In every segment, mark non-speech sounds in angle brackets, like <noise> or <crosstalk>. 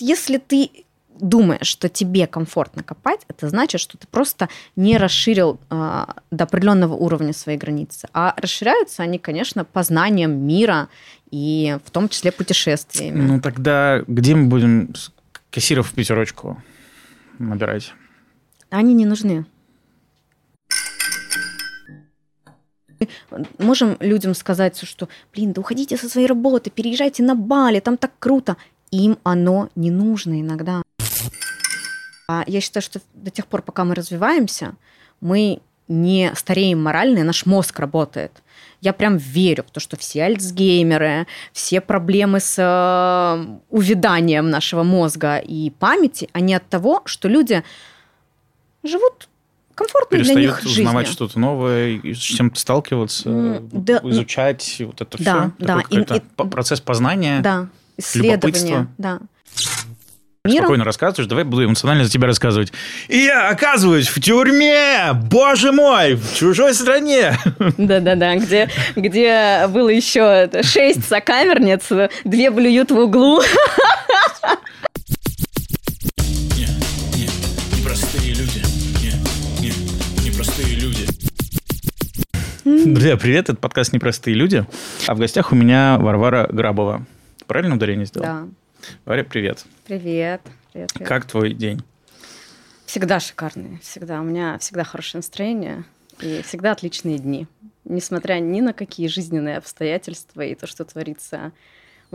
Если, ты думаешь, что тебе комфортно копать, это значит, что ты просто не расширил э, до определенного уровня свои границы. А расширяются они, конечно, познанием мира и в том числе путешествиями. Ну тогда где мы будем кассиров в пятерочку набирать? Они не нужны. Можем людям сказать, что, блин, да уходите со своей работы, переезжайте на Бали, там так круто. Им оно не нужно иногда. А я считаю, что до тех пор, пока мы развиваемся, мы не стареем морально, и наш мозг работает. Я прям верю в то, что все альцгеймеры, все проблемы с э, увяданием нашего мозга и памяти, они от того, что люди живут комфортно для них жизнью. узнавать что-то новое, с чем-то сталкиваться, да, изучать вот это да, все. Да, и, и, процесс познания, да, исследования, да. Миром? Спокойно рассказываешь, давай буду эмоционально за тебя рассказывать. И я оказываюсь в тюрьме, боже мой, в чужой стране. Да-да-да, где, где было еще шесть сокамерниц, две блюют в углу. Друзья, привет, это подкаст «Непростые люди». А в гостях у меня Варвара Грабова. Правильно ударение сделал? Да. Варя, привет. Привет. привет, привет. Как твой день? Всегда шикарный, всегда. У меня всегда хорошее настроение и всегда отличные дни. Несмотря ни на какие жизненные обстоятельства и то, что творится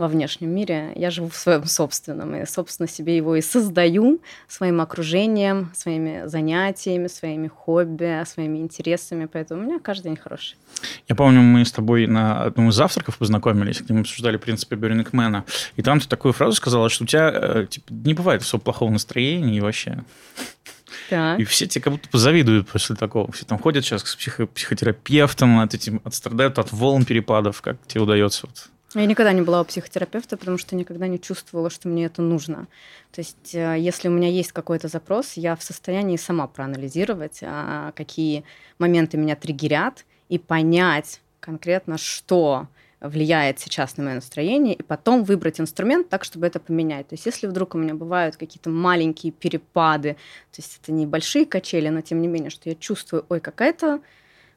во внешнем мире, я живу в своем собственном, и, собственно, себе его и создаю своим окружением, своими занятиями, своими хобби, своими интересами, поэтому у меня каждый день хороший. Я помню, мы с тобой на одном из завтраков познакомились, где мы обсуждали принципы Бернингмена, и там ты такую фразу сказала, что у тебя э, типа, не бывает особо плохого настроения и вообще... Так. И все тебе как будто позавидуют после такого. Все там ходят сейчас к психо- психотерапевтам, от этим, отстрадают от волн перепадов. Как тебе удается вот я никогда не была у психотерапевта, потому что никогда не чувствовала, что мне это нужно. То есть, э, если у меня есть какой-то запрос, я в состоянии сама проанализировать, а, какие моменты меня триггерят, и понять конкретно, что влияет сейчас на мое настроение, и потом выбрать инструмент так, чтобы это поменять. То есть если вдруг у меня бывают какие-то маленькие перепады, то есть это небольшие качели, но тем не менее, что я чувствую, ой, какая-то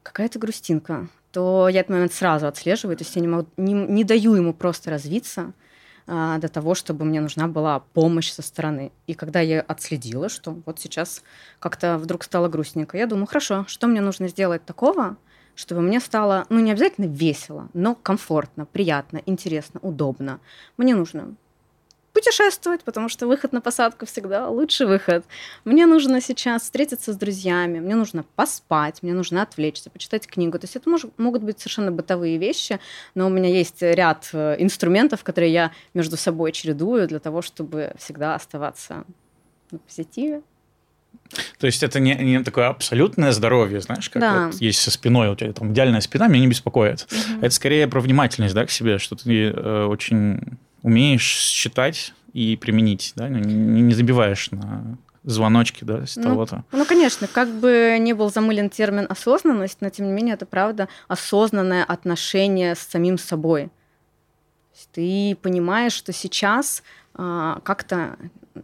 какая-то грустинка, то я этот момент сразу отслеживаю, то есть я не, могу, не, не даю ему просто развиться а, до того, чтобы мне нужна была помощь со стороны. И когда я отследила, что вот сейчас как-то вдруг стало грустненько, я думаю, хорошо, что мне нужно сделать такого, чтобы мне стало, ну, не обязательно весело, но комфортно, приятно, интересно, удобно. Мне нужно путешествовать, потому что выход на посадку всегда лучший выход. Мне нужно сейчас встретиться с друзьями, мне нужно поспать, мне нужно отвлечься, почитать книгу. То есть это мож, могут быть совершенно бытовые вещи, но у меня есть ряд э, инструментов, которые я между собой чередую для того, чтобы всегда оставаться на позитиве. То есть это не, не такое абсолютное здоровье, знаешь, как да. вот есть со спиной, у тебя там идеальная спина, меня не беспокоит. Угу. Это скорее про внимательность да, к себе, что ты э, очень умеешь считать и применить, да, не, не забиваешь на звоночки, да, с ну, того-то. Ну, конечно, как бы не был замылен термин осознанность, но тем не менее это правда осознанное отношение с самим собой. Ты понимаешь, что сейчас а, как-то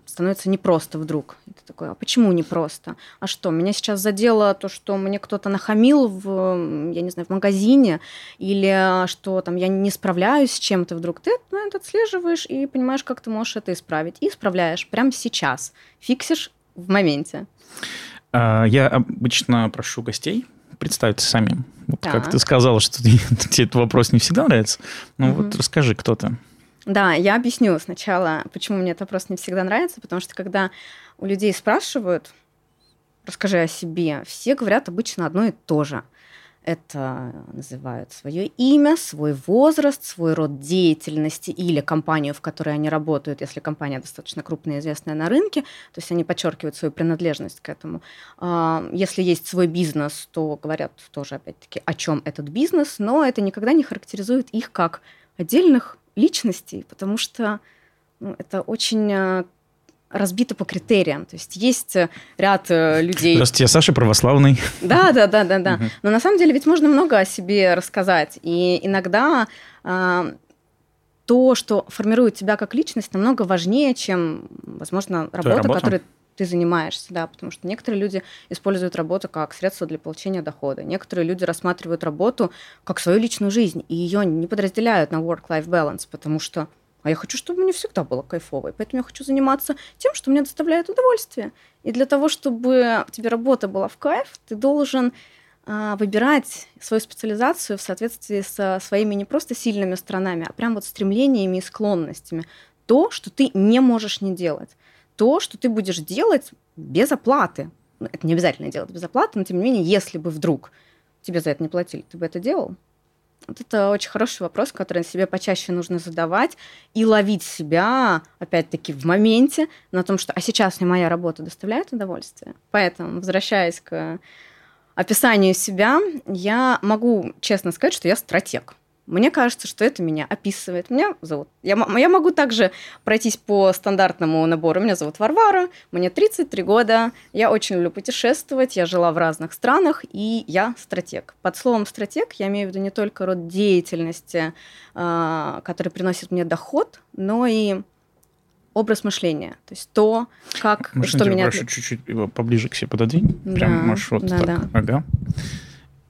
становится непросто вдруг. И ты такой, а почему непросто? А что, меня сейчас задело то, что мне кто-то нахамил в, я не знаю, в магазине, или что там я не справляюсь с чем-то вдруг. Ты ну, это отслеживаешь и понимаешь, как ты можешь это исправить. И исправляешь прямо сейчас. Фиксишь в моменте. А, я обычно прошу гостей представиться сами. Вот как ты сказала, что <laughs> тебе этот вопрос не всегда нравится. Ну угу. вот расскажи, кто ты. Да, я объясню сначала, почему мне это просто не всегда нравится, потому что когда у людей спрашивают, расскажи о себе, все говорят обычно одно и то же. Это называют свое имя, свой возраст, свой род деятельности или компанию, в которой они работают, если компания достаточно крупная и известная на рынке, то есть они подчеркивают свою принадлежность к этому. А, если есть свой бизнес, то говорят тоже, опять-таки, о чем этот бизнес, но это никогда не характеризует их как отдельных личностей, потому что ну, это очень э, разбито по критериям. То есть есть э, ряд э, людей... Здравствуйте, я Саша Православный. Да, да, да, да, да. Но на самом деле ведь можно много о себе рассказать. И иногда то, что формирует тебя как личность, намного важнее, чем, возможно, работа, работа? которой ты занимаешься, да, потому что некоторые люди используют работу как средство для получения дохода, некоторые люди рассматривают работу как свою личную жизнь, и ее не подразделяют на work-life balance, потому что а я хочу, чтобы мне всегда было кайфово. И поэтому я хочу заниматься тем, что мне доставляет удовольствие. И для того, чтобы тебе работа была в кайф, ты должен а, выбирать свою специализацию в соответствии со своими не просто сильными сторонами, а прям вот стремлениями и склонностями. То, что ты не можешь не делать. То, что ты будешь делать без оплаты. Ну, это не обязательно делать без оплаты, но тем не менее, если бы вдруг тебе за это не платили, ты бы это делал? Вот это очень хороший вопрос, который себе почаще нужно задавать и ловить себя, опять-таки, в моменте на том, что «а сейчас мне моя работа доставляет удовольствие?». Поэтому, возвращаясь к описанию себя, я могу честно сказать, что я стратег. Мне кажется, что это меня описывает. Меня зовут... Я, я могу также пройтись по стандартному набору. Меня зовут Варвара, мне 33 года, я очень люблю путешествовать, я жила в разных странах, и я стратег. Под словом стратег я имею в виду не только род деятельности, а, который приносит мне доход, но и образ мышления. То есть то, как, Можно что меня... прошу чуть-чуть его поближе к себе пододвинь? Да, Прям можешь вот да, так. Да. Ага.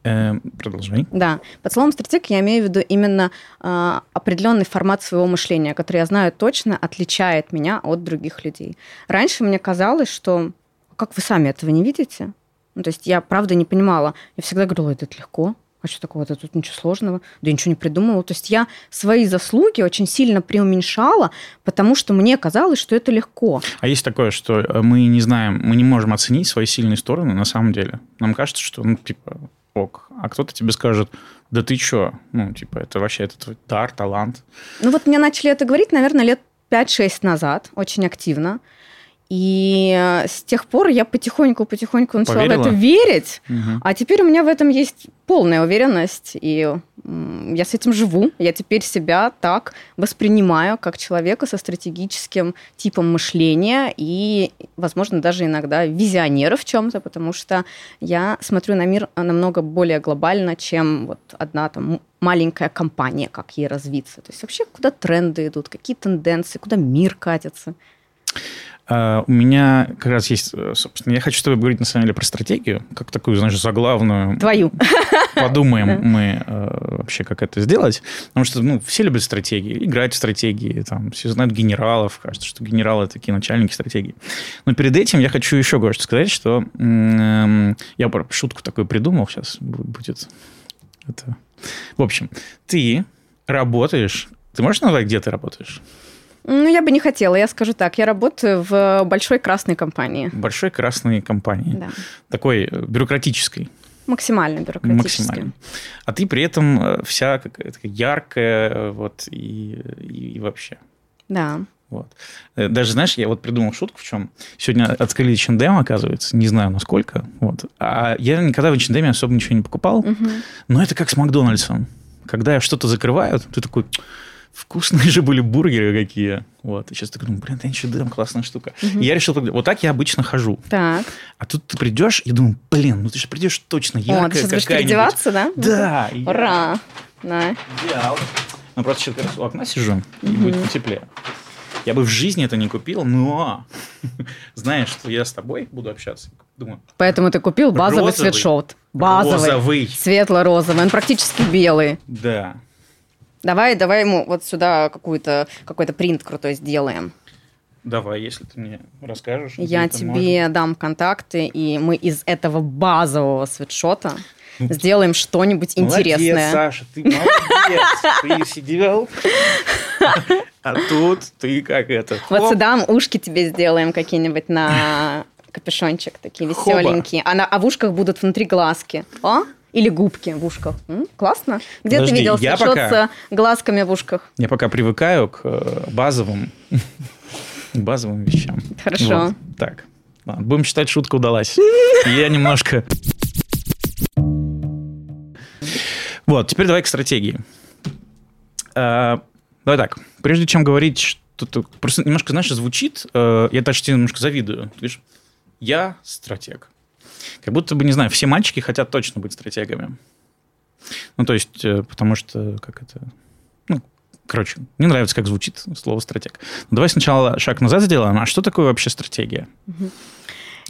Э, продолжай. Да. Под словом стратег я имею в виду именно э, определенный формат своего мышления, который я знаю точно отличает меня от других людей. Раньше мне казалось, что как вы сами этого не видите? Ну, то есть я правда не понимала. Я всегда говорила, это легко. А что такого-то тут ничего сложного? Да я ничего не придумывала. То есть я свои заслуги очень сильно преуменьшала, потому что мне казалось, что это легко. А есть такое, что э, мы не знаем, мы не можем оценить свои сильные стороны на самом деле. Нам кажется, что, ну, типа, ок. А кто-то тебе скажет, да ты чё? Ну, типа, это вообще это твой дар, талант. Ну, вот мне начали это говорить, наверное, лет 5-6 назад, очень активно. И э, с тех пор я потихоньку-потихоньку начала Поверила? в это верить, угу. а теперь у меня в этом есть полная уверенность, и я с этим живу. Я теперь себя так воспринимаю, как человека со стратегическим типом мышления и, возможно, даже иногда визионера в чем-то, потому что я смотрю на мир намного более глобально, чем вот одна там маленькая компания, как ей развиться. То есть вообще куда тренды идут, какие тенденции, куда мир катится. А, у меня как раз есть, э, собственно, я хочу с тобой говорить на самом деле про стратегию, как такую, знаешь, заглавную. Твою. Подумаем мы э, вообще, как это сделать. Потому что, ну, все любят стратегии, играть в стратегии, там, все знают генералов, кажется, что генералы такие начальники стратегии. Но перед этим я хочу еще кое-что сказать, что я шутку такую придумал, сейчас будет это... В общем, ты работаешь, ты можешь назвать, где ты работаешь? Ну, я бы не хотела, я скажу так. Я работаю в большой красной компании. Большой красной компании. Да. Такой э, бюрократической. Максимально бюрократически. Максимально. А ты при этом э, вся какая-то яркая, э, вот, и, и, и вообще. Да. Вот. Даже, знаешь, я вот придумал шутку в чем. Сегодня открыли H&M, оказывается, не знаю, насколько. Вот. А я никогда в H&M особо ничего не покупал. Угу. Но это как с Макдональдсом. Когда я что-то закрываю, ты такой вкусные же были бургеры какие. Вот. И сейчас такой думаю, блин, H&M классная штука. Угу. И я решил, вот так я обычно хожу. Так. А тут ты придешь и думаю, блин, ну ты же придешь точно яркая О, ты сейчас будешь переодеваться, да? Да. Ура. Да. Идеал. Ну, просто сейчас как раз у окна сижу, и будет потеплее. Я бы в жизни это не купил, но <laughs> знаешь, что я с тобой буду общаться. Думаю, Поэтому ты купил базовый розовый, свитшот. Базовый. Розовый. Светло-розовый. Он практически белый. Да. Давай, давай ему вот сюда какую-то, какой-то принт крутой сделаем. Давай, если ты мне расскажешь. Я тебе можно. дам контакты, и мы из этого базового свитшота ну, сделаем что-нибудь интересное. Молодец, Саша, ты молодец. <laughs> Ты сидел, <laughs> а тут ты как это. Вот сюда ушки тебе сделаем какие-нибудь на капюшончик, такие веселенькие. А, на, а в ушках будут внутри глазки. О? Или губки в ушках. М? Классно. Где Подожди, ты видел я пока... с глазками в ушках? Я пока привыкаю к э, базовым, базовым вещам. Хорошо. Вот. Так, ладно, будем считать, шутка удалась. Я немножко... Вот, теперь давай к стратегии. А, давай так, прежде чем говорить, что просто немножко, знаешь, звучит, э, я даже тебе немножко завидую. Ты говоришь, я стратег. Как будто бы, не знаю, все мальчики хотят точно быть стратегами. Ну, то есть, э, потому что, как это... Ну, Короче, мне нравится, как звучит слово стратег. Но давай сначала шаг назад сделаем. А что такое вообще стратегия? Угу.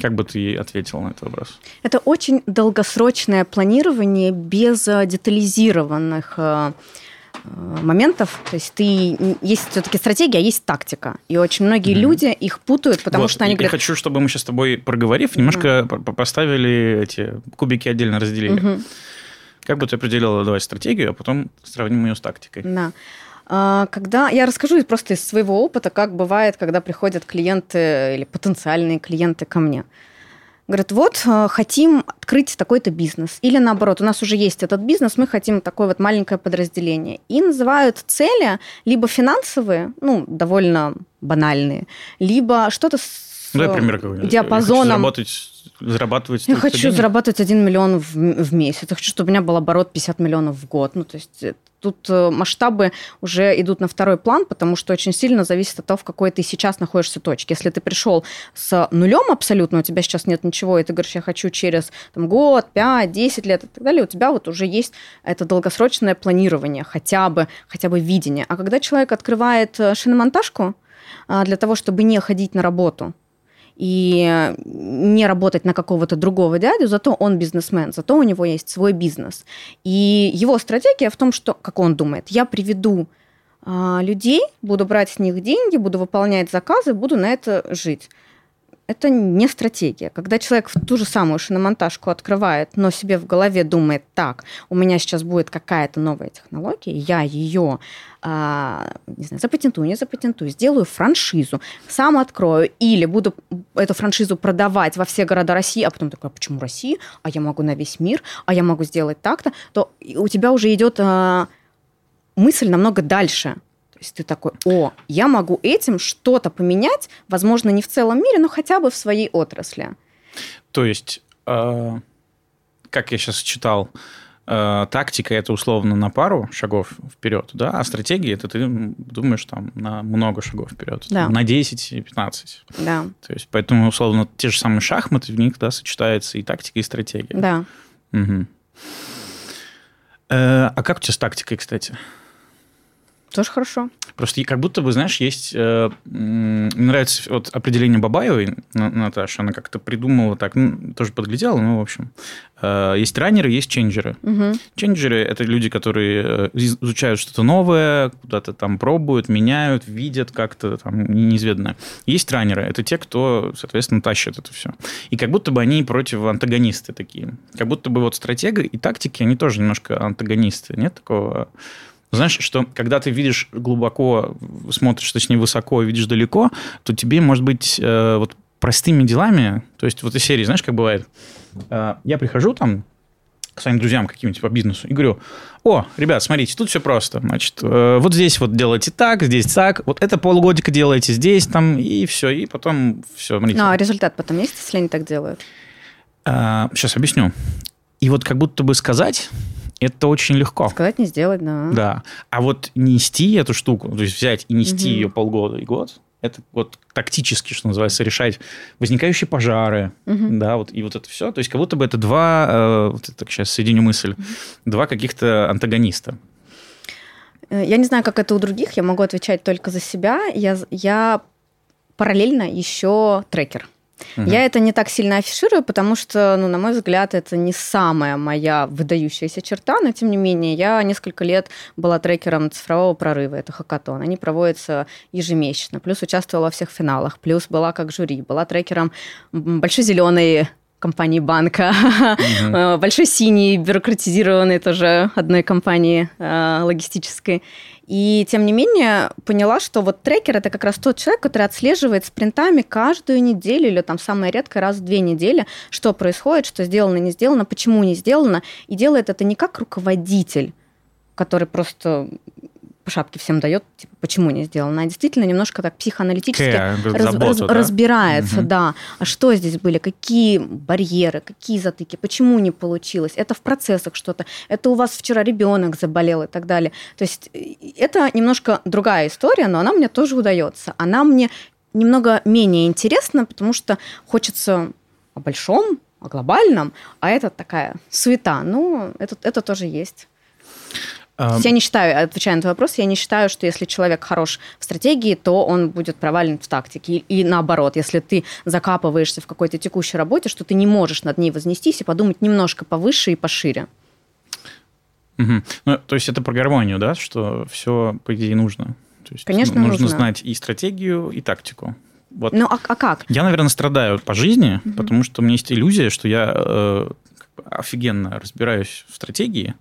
Как бы ты ответила на этот вопрос? Это очень долгосрочное планирование без э, детализированных э, моментов. То есть ты есть все-таки стратегия, а есть тактика. И очень многие mm-hmm. люди их путают, потому вот, что они я говорят... Я хочу, чтобы мы сейчас с тобой, проговорив, немножко mm-hmm. поставили эти кубики отдельно разделили. Mm-hmm. Как бы ты определила, давай, стратегию, а потом сравним ее с тактикой. Да. А, когда я расскажу просто из своего опыта, как бывает, когда приходят клиенты или потенциальные клиенты ко мне. Говорят, вот э, хотим открыть такой-то бизнес. Или наоборот, у нас уже есть этот бизнес, мы хотим такое вот маленькое подразделение. И называют цели либо финансовые, ну, довольно банальные, либо что-то с пример какой-нибудь. диапазоном. Я хочу зарабатывать Я хочу денег? зарабатывать 1 миллион в, в месяц. Я хочу, чтобы у меня был оборот 50 миллионов в год. Ну, то есть э, тут э, масштабы уже идут на второй план, потому что очень сильно зависит от того, в какой ты сейчас находишься точке. Если ты пришел с нулем абсолютно, у тебя сейчас нет ничего, и ты говоришь, я хочу через там, год, 5, 10 лет и так далее, у тебя вот уже есть это долгосрочное планирование, хотя бы, хотя бы видение. А когда человек открывает э, шиномонтажку, а, для того, чтобы не ходить на работу, и не работать на какого-то другого дядю, зато он бизнесмен, зато у него есть свой бизнес. И его стратегия в том, что, как он думает, я приведу а, людей, буду брать с них деньги, буду выполнять заказы, буду на это жить это не стратегия. Когда человек в ту же самую шиномонтажку открывает, но себе в голове думает, так, у меня сейчас будет какая-то новая технология, я ее а, не знаю, запатентую, не запатентую, сделаю франшизу, сам открою, или буду эту франшизу продавать во все города России, а потом такой, а почему Россия? А я могу на весь мир, а я могу сделать так-то, то у тебя уже идет а, мысль намного дальше – есть ты такой, о, я могу этим что-то поменять, возможно, не в целом мире, но хотя бы в своей отрасли. То есть, э, как я сейчас читал, э, тактика это условно на пару шагов вперед, да, а стратегия это ты думаешь там на много шагов вперед, да. на 10 и 15. Да. То есть, поэтому, условно, те же самые шахматы, в них, да, сочетается и тактика, и стратегия. Да. Угу. Э, а как у тебя с тактикой, кстати? Тоже хорошо. Просто как будто бы, знаешь, есть... Э, мне нравится вот определение Бабаевой, Наташа, она как-то придумала так, ну, тоже подглядела, ну, в общем. Э, есть раннеры, есть ченджеры. Угу. Ченджеры – это люди, которые э, изучают что-то новое, куда-то там пробуют, меняют, видят как-то там неизведанное. Есть раннеры – это те, кто, соответственно, тащит это все. И как будто бы они против антагонисты такие. Как будто бы вот стратега и тактики, они тоже немножко антагонисты. Нет такого знаешь, что когда ты видишь глубоко, смотришь, точнее, высоко, видишь далеко, то тебе, может быть, э, вот простыми делами, то есть вот из серии, знаешь, как бывает, э, я прихожу там к своим друзьям каким-нибудь по бизнесу и говорю, о, ребят, смотрите, тут все просто, значит, э, вот здесь вот делайте так, здесь так, вот это полгодика делаете здесь, там, и все, и потом все, смотрите. Ну, а результат потом есть, если они так делают? Сейчас объясню. И вот как будто бы сказать, это очень легко. Сказать не сделать, да. Да. А вот нести эту штуку, то есть взять и нести угу. ее полгода и год, это вот тактически, что называется, решать возникающие пожары, угу. да, вот и вот это все. То есть как будто бы это два, э, вот так сейчас соединю мысль, угу. два каких-то антагониста. Э, я не знаю, как это у других, я могу отвечать только за себя. Я, я параллельно еще трекер. Угу. Я это не так сильно афиширую, потому что, ну, на мой взгляд, это не самая моя выдающаяся черта, но тем не менее, я несколько лет была трекером цифрового прорыва, это хакатон. Они проводятся ежемесячно, плюс участвовала во всех финалах, плюс была как жюри, была трекером большой зеленой компании банка, угу. <laughs> большой синий, бюрократизированной тоже одной компании э, логистической. И тем не менее поняла, что вот трекер это как раз тот человек, который отслеживает спринтами каждую неделю или там самое редкое раз в две недели, что происходит, что сделано, не сделано, почему не сделано. И делает это не как руководитель, который просто по шапке всем дает, типа, почему не сделано, а действительно немножко так психоаналитически okay, раз, заботу, раз, да? разбирается, угу. да, а что здесь были, какие барьеры, какие затыки, почему не получилось, это в процессах что-то, это у вас вчера ребенок заболел и так далее. То есть э, это немножко другая история, но она мне тоже удается. Она мне немного менее интересна, потому что хочется о большом, о глобальном, а это такая суета. Ну, это, это тоже есть. А... Я не считаю, отвечая на твой вопрос, я не считаю, что если человек хорош в стратегии, то он будет провален в тактике. И, и наоборот, если ты закапываешься в какой-то текущей работе, что ты не можешь над ней вознестись и подумать немножко повыше и пошире. Угу. Ну, то есть это про гармонию, да, что все, по идее, нужно. То есть Конечно, нужно. Нужно знать и стратегию, и тактику. Вот. Ну, а, а как? Я, наверное, страдаю по жизни, угу. потому что у меня есть иллюзия, что я э, офигенно разбираюсь в стратегии,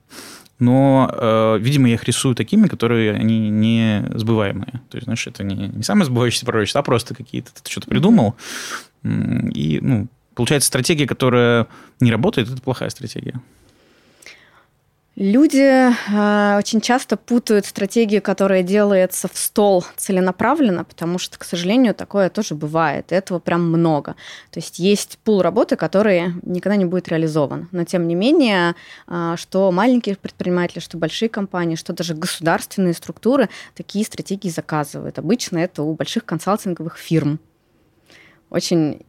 но, э, видимо, я их рисую такими, которые они не сбываемые. То есть, знаешь, это не, не самое сбывающееся пророчество, а просто какие-то ты что-то придумал, и, ну, получается, стратегия, которая не работает, это плохая стратегия. Люди э, очень часто путают стратегию, которая делается в стол целенаправленно, потому что, к сожалению, такое тоже бывает. И этого прям много. То есть есть пул работы, который никогда не будет реализован. Но тем не менее, э, что маленькие предприниматели, что большие компании, что даже государственные структуры такие стратегии заказывают. Обычно это у больших консалтинговых фирм. Очень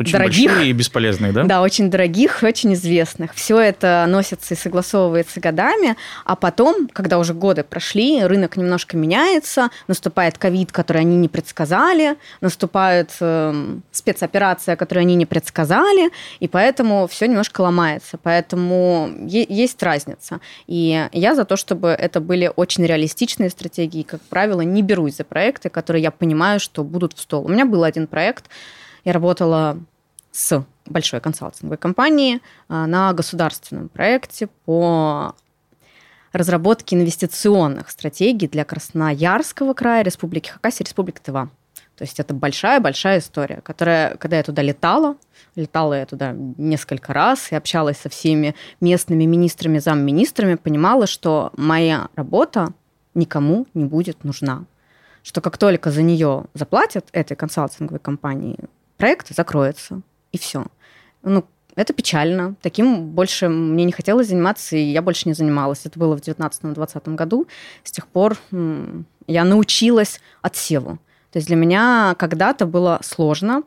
очень дорогих. Большие и бесполезные, да? Да, очень дорогих, очень известных. Все это носится и согласовывается годами, а потом, когда уже годы прошли, рынок немножко меняется, наступает ковид, который они не предсказали, наступает э, спецоперация, которую они не предсказали, и поэтому все немножко ломается. Поэтому есть разница. И я за то, чтобы это были очень реалистичные стратегии. Как правило, не берусь за проекты, которые я понимаю, что будут в стол. У меня был один проект, я работала с большой консалтинговой компанией а, на государственном проекте по разработке инвестиционных стратегий для Красноярского края, Республики Хакасия, Республики Тыва. То есть это большая-большая история, которая, когда я туда летала, летала я туда несколько раз и общалась со всеми местными министрами, замминистрами, понимала, что моя работа никому не будет нужна. Что как только за нее заплатят этой консалтинговой компании, проект закроется, и все. Ну, это печально. Таким больше мне не хотелось заниматься, и я больше не занималась. Это было в 2019-2020 году. С тех пор я научилась отсеву. То есть для меня когда-то было сложно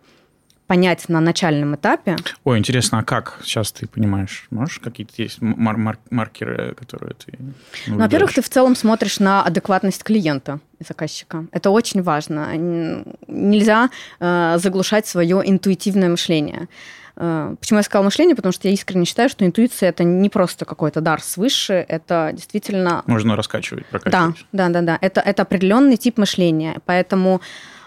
понять на начальном этапе. Ой, интересно, а как сейчас ты понимаешь? Можешь какие-то есть мар- мар- маркеры, которые ты ну, Во-первых, ты в целом смотришь на адекватность клиента и заказчика. Это очень важно. Нельзя э, заглушать свое интуитивное мышление. Э, почему я сказала мышление? Потому что я искренне считаю, что интуиция это не просто какой-то дар свыше, это действительно... Можно раскачивать, прокачивать. Да, да, да, да. Это, это определенный тип мышления. Поэтому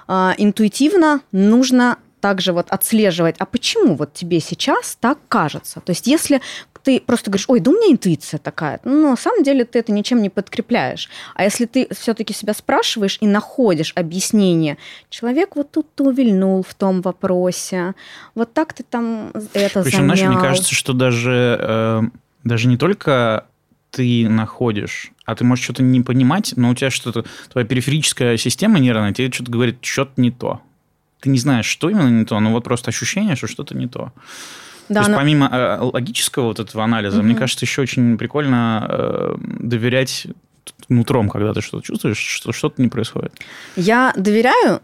э, интуитивно нужно также вот отслеживать, а почему вот тебе сейчас так кажется? То есть если ты просто говоришь, ой, да у меня интуиция такая, ну, на самом деле ты это ничем не подкрепляешь. А если ты все-таки себя спрашиваешь и находишь объяснение, человек вот тут-то увильнул в том вопросе, вот так ты там это Причем, замял. знаешь, мне кажется, что даже, э, даже не только ты находишь, а ты можешь что-то не понимать, но у тебя что-то, твоя периферическая система нервная тебе что-то говорит, что-то не то ты не знаешь, что именно не то, но вот просто ощущение, что что-то не то. Да, то есть но... помимо э, логического вот этого анализа, угу. мне кажется, еще очень прикольно э, доверять нутром, когда ты что-то чувствуешь, что что-то не происходит. Я доверяю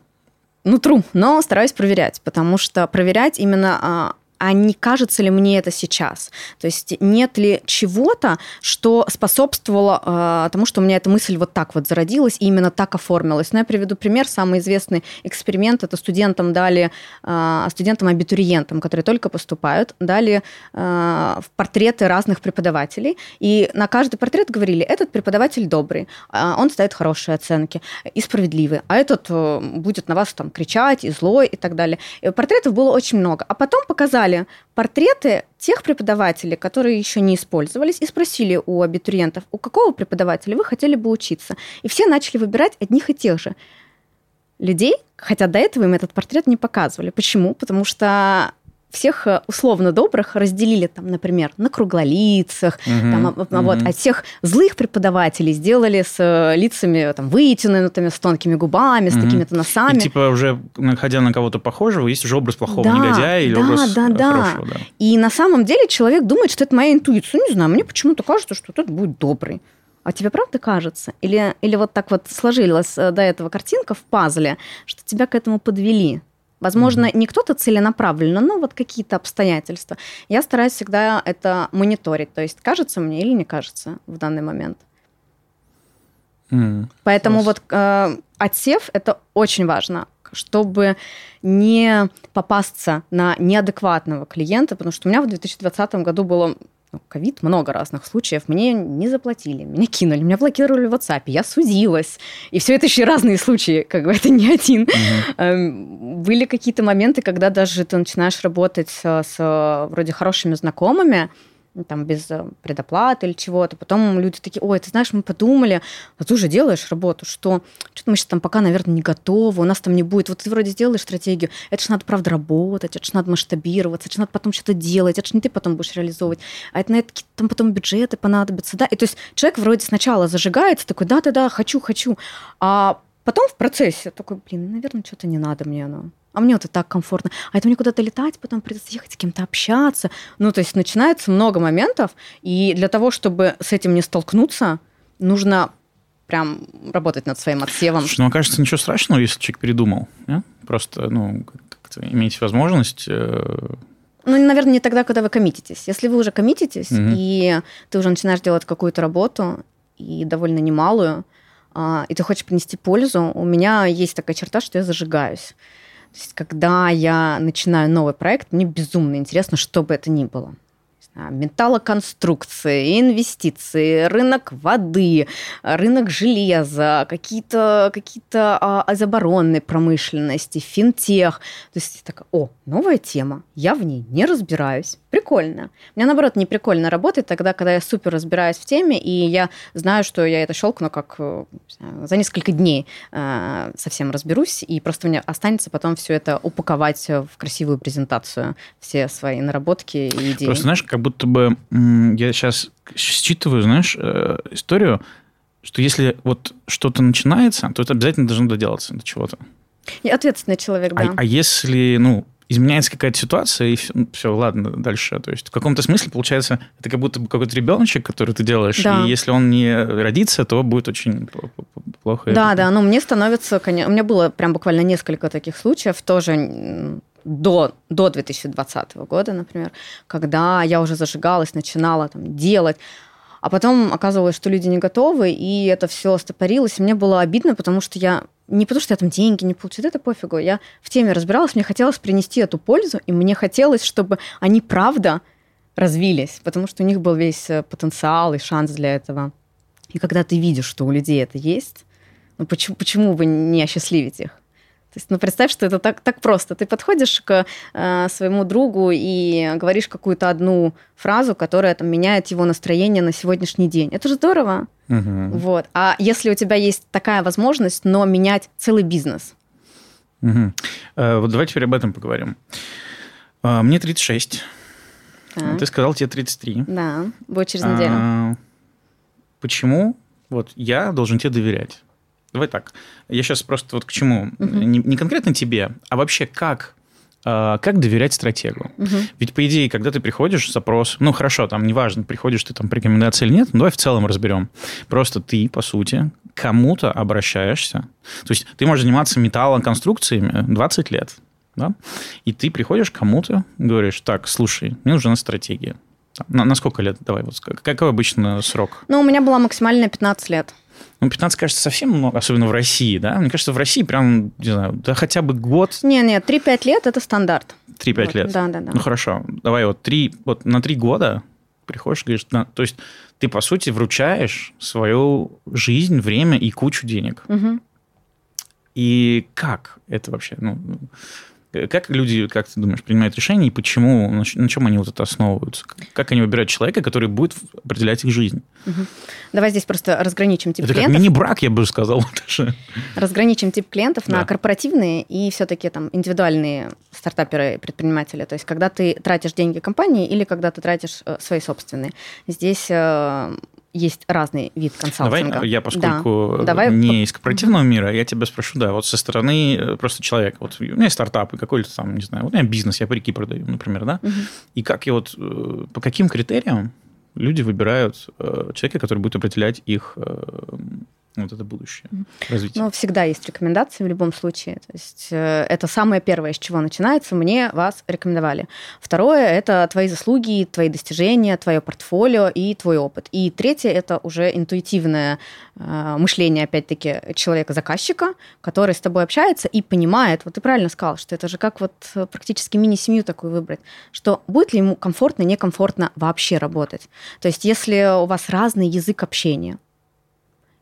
нутру, но стараюсь проверять, потому что проверять именно а, не кажется ли мне это сейчас? То есть нет ли чего-то, что способствовало э, тому, что у меня эта мысль вот так вот зародилась и именно так оформилась? Ну, я приведу пример. Самый известный эксперимент это студентам дали, э, студентам-абитуриентам, которые только поступают, дали э, портреты разных преподавателей, и на каждый портрет говорили, этот преподаватель добрый, э, он ставит хорошие оценки и справедливый, а этот э, будет на вас там кричать и злой и так далее. И портретов было очень много. А потом показали, взяли портреты тех преподавателей, которые еще не использовались, и спросили у абитуриентов, у какого преподавателя вы хотели бы учиться. И все начали выбирать одних и тех же людей, хотя до этого им этот портрет не показывали. Почему? Потому что всех э, условно добрых разделили, там, например, на круглолицах, угу, там, угу. вот, а всех злых преподавателей сделали с э, лицами там, вытянутыми, с тонкими губами, с угу. такими-то носами. И, типа уже, находя на кого-то похожего, есть уже образ плохого да, негодяя или да, образ да, да. хорошего. Да. И на самом деле человек думает, что это моя интуиция. Ну, не знаю, мне почему-то кажется, что тот будет добрый. А тебе правда кажется? Или, или вот так вот сложилась э, до этого картинка в пазле, что тебя к этому подвели? Возможно, mm-hmm. не кто-то целенаправленно, но вот какие-то обстоятельства. Я стараюсь всегда это мониторить. То есть, кажется мне или не кажется в данный момент. Mm. Поэтому Класс. вот э, отсев это очень важно, чтобы не попасться на неадекватного клиента, потому что у меня в 2020 году было ну, ковид, много разных случаев. Мне не заплатили, меня кинули, меня блокировали в WhatsApp, я судилась. И все это еще разные случаи, как бы это не один. Угу. Были какие-то моменты, когда даже ты начинаешь работать с, с вроде хорошими знакомыми, там, без э, предоплаты или чего-то. Потом люди такие, ой, ты знаешь, мы подумали, а ты уже делаешь работу, что что-то мы сейчас там пока, наверное, не готовы, у нас там не будет. Вот ты вроде сделаешь стратегию, это же надо, правда, работать, это же надо масштабироваться, это же надо потом что-то делать, это же не ты потом будешь реализовывать, а это на это там потом бюджеты понадобятся, да. И то есть человек вроде сначала зажигается, такой, да-да-да, хочу, хочу, а потом в процессе такой, блин, наверное, что-то не надо мне оно а мне вот это так комфортно, а это мне куда-то летать, потом придется ехать с кем-то общаться. Ну, то есть начинается много моментов, и для того, чтобы с этим не столкнуться, нужно прям работать над своим отсевом. Слушай, ну, кажется, ничего страшного, если человек передумал. Не? Просто, ну, как-то иметь возможность... Э... Ну, наверное, не тогда, когда вы коммититесь. Если вы уже коммититесь, угу. и ты уже начинаешь делать какую-то работу, и довольно немалую, а, и ты хочешь принести пользу, у меня есть такая черта, что я зажигаюсь. То есть, когда я начинаю новый проект, мне безумно интересно, что бы это ни было металлоконструкции, инвестиции, рынок воды, рынок железа, какие-то какие а, из промышленности, финтех. То есть так, о, новая тема, я в ней не разбираюсь, прикольно. Мне, наоборот, не прикольно работать тогда, когда я супер разбираюсь в теме, и я знаю, что я это щелкну как знаю, за несколько дней э, совсем разберусь, и просто мне останется потом все это упаковать в красивую презентацию, все свои наработки и идеи. Просто, знаешь, как будто бы я сейчас считываю, знаешь, э, историю, что если вот что-то начинается, то это обязательно должно доделаться до чего-то. И ответственный человек, а, да. А, а если, ну, изменяется какая-то ситуация, и все, ну, все, ладно, дальше. То есть в каком-то смысле, получается, это как будто бы какой-то ребеночек, который ты делаешь, да. и если он не родится, то будет очень плохо. Да, да, но мне становится, конечно, у меня было прям буквально несколько таких случаев, тоже до, до 2020 года, например, когда я уже зажигалась, начинала там делать, а потом оказывалось, что люди не готовы, и это все стопорилось. Мне было обидно, потому что я не потому, что я там деньги не получила, это пофигу. Я в теме разбиралась, мне хотелось принести эту пользу, и мне хотелось, чтобы они правда развились, потому что у них был весь э, потенциал и шанс для этого. И когда ты видишь, что у людей это есть, ну почему, почему бы не осчастливить их? То есть, ну, представь, что это так, так просто. Ты подходишь к э, своему другу и говоришь какую-то одну фразу, которая там меняет его настроение на сегодняшний день. Это же здорово. Угу. Вот. А если у тебя есть такая возможность, но менять целый бизнес? Угу. Э, вот давайте теперь об этом поговорим. Э, мне 36. Так. Ты сказал, тебе 33. Да, будет через неделю. А, почему вот я должен тебе доверять? Давай так. Я сейчас просто вот к чему. Угу. Не, не конкретно тебе, а вообще как а, как доверять стратегу? Угу. Ведь, по идее, когда ты приходишь, запрос, ну, хорошо, там, неважно, приходишь ты там по рекомендации или нет, но давай в целом разберем. Просто ты, по сути, кому-то обращаешься. То есть ты можешь заниматься металлоконструкциями 20 лет, да? И ты приходишь к кому-то, говоришь, так, слушай, мне нужна стратегия. На, на сколько лет? Давай, вот какой обычно срок? Ну, у меня была максимальная 15 лет. Ну, 15, кажется, совсем много, особенно в России, да? Мне кажется, в России прям, не знаю, да хотя бы год. Не-не, 3-5 лет – это стандарт. 3-5 вот. лет? Да, да, да. Ну, хорошо. Давай вот, 3, вот на 3 года приходишь, говоришь, на, то есть ты, по сути, вручаешь свою жизнь, время и кучу денег. Угу. И как это вообще? Ну, как люди, как ты думаешь, принимают решения и почему, на, чем они вот это основываются? Как они выбирают человека, который будет определять их жизнь? Угу. Давай здесь просто разграничим тип это клиентов. Это мини-брак, я бы сказал. <laughs> Даже. Разграничим тип клиентов да. на корпоративные и все-таки там индивидуальные стартаперы, предприниматели. То есть когда ты тратишь деньги компании или когда ты тратишь э, свои собственные. Здесь э, есть разный вид консалтинга. Давай я, поскольку да. Давай... не из корпоративного мира, я тебя спрошу, да, вот со стороны э, просто человека. Вот у меня есть стартап, и какой-то там, не знаю, вот у меня бизнес, я парики продаю, например, да, угу. и как я вот, э, по каким критериям люди выбирают э, человека, который будет определять их вот это будущее развитие? Ну, всегда есть рекомендации в любом случае. То есть э, это самое первое, с чего начинается. Мне вас рекомендовали. Второе – это твои заслуги, твои достижения, твое портфолио и твой опыт. И третье – это уже интуитивное э, мышление, опять-таки, человека-заказчика, который с тобой общается и понимает, вот ты правильно сказал, что это же как вот практически мини-семью такую выбрать, что будет ли ему комфортно, некомфортно вообще работать. То есть если у вас разный язык общения,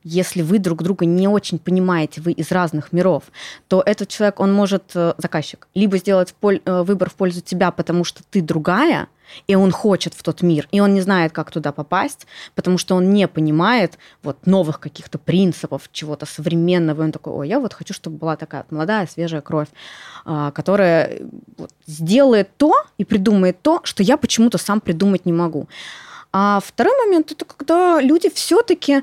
если вы друг друга не очень понимаете, вы из разных миров, то этот человек, он может, э, заказчик, либо сделать э, выбор в пользу тебя, потому что ты другая, и он хочет в тот мир, и он не знает, как туда попасть, потому что он не понимает вот новых каких-то принципов, чего-то современного. И он такой, ой, я вот хочу, чтобы была такая молодая, свежая кровь, а, которая вот сделает то и придумает то, что я почему-то сам придумать не могу. А второй момент это когда люди все-таки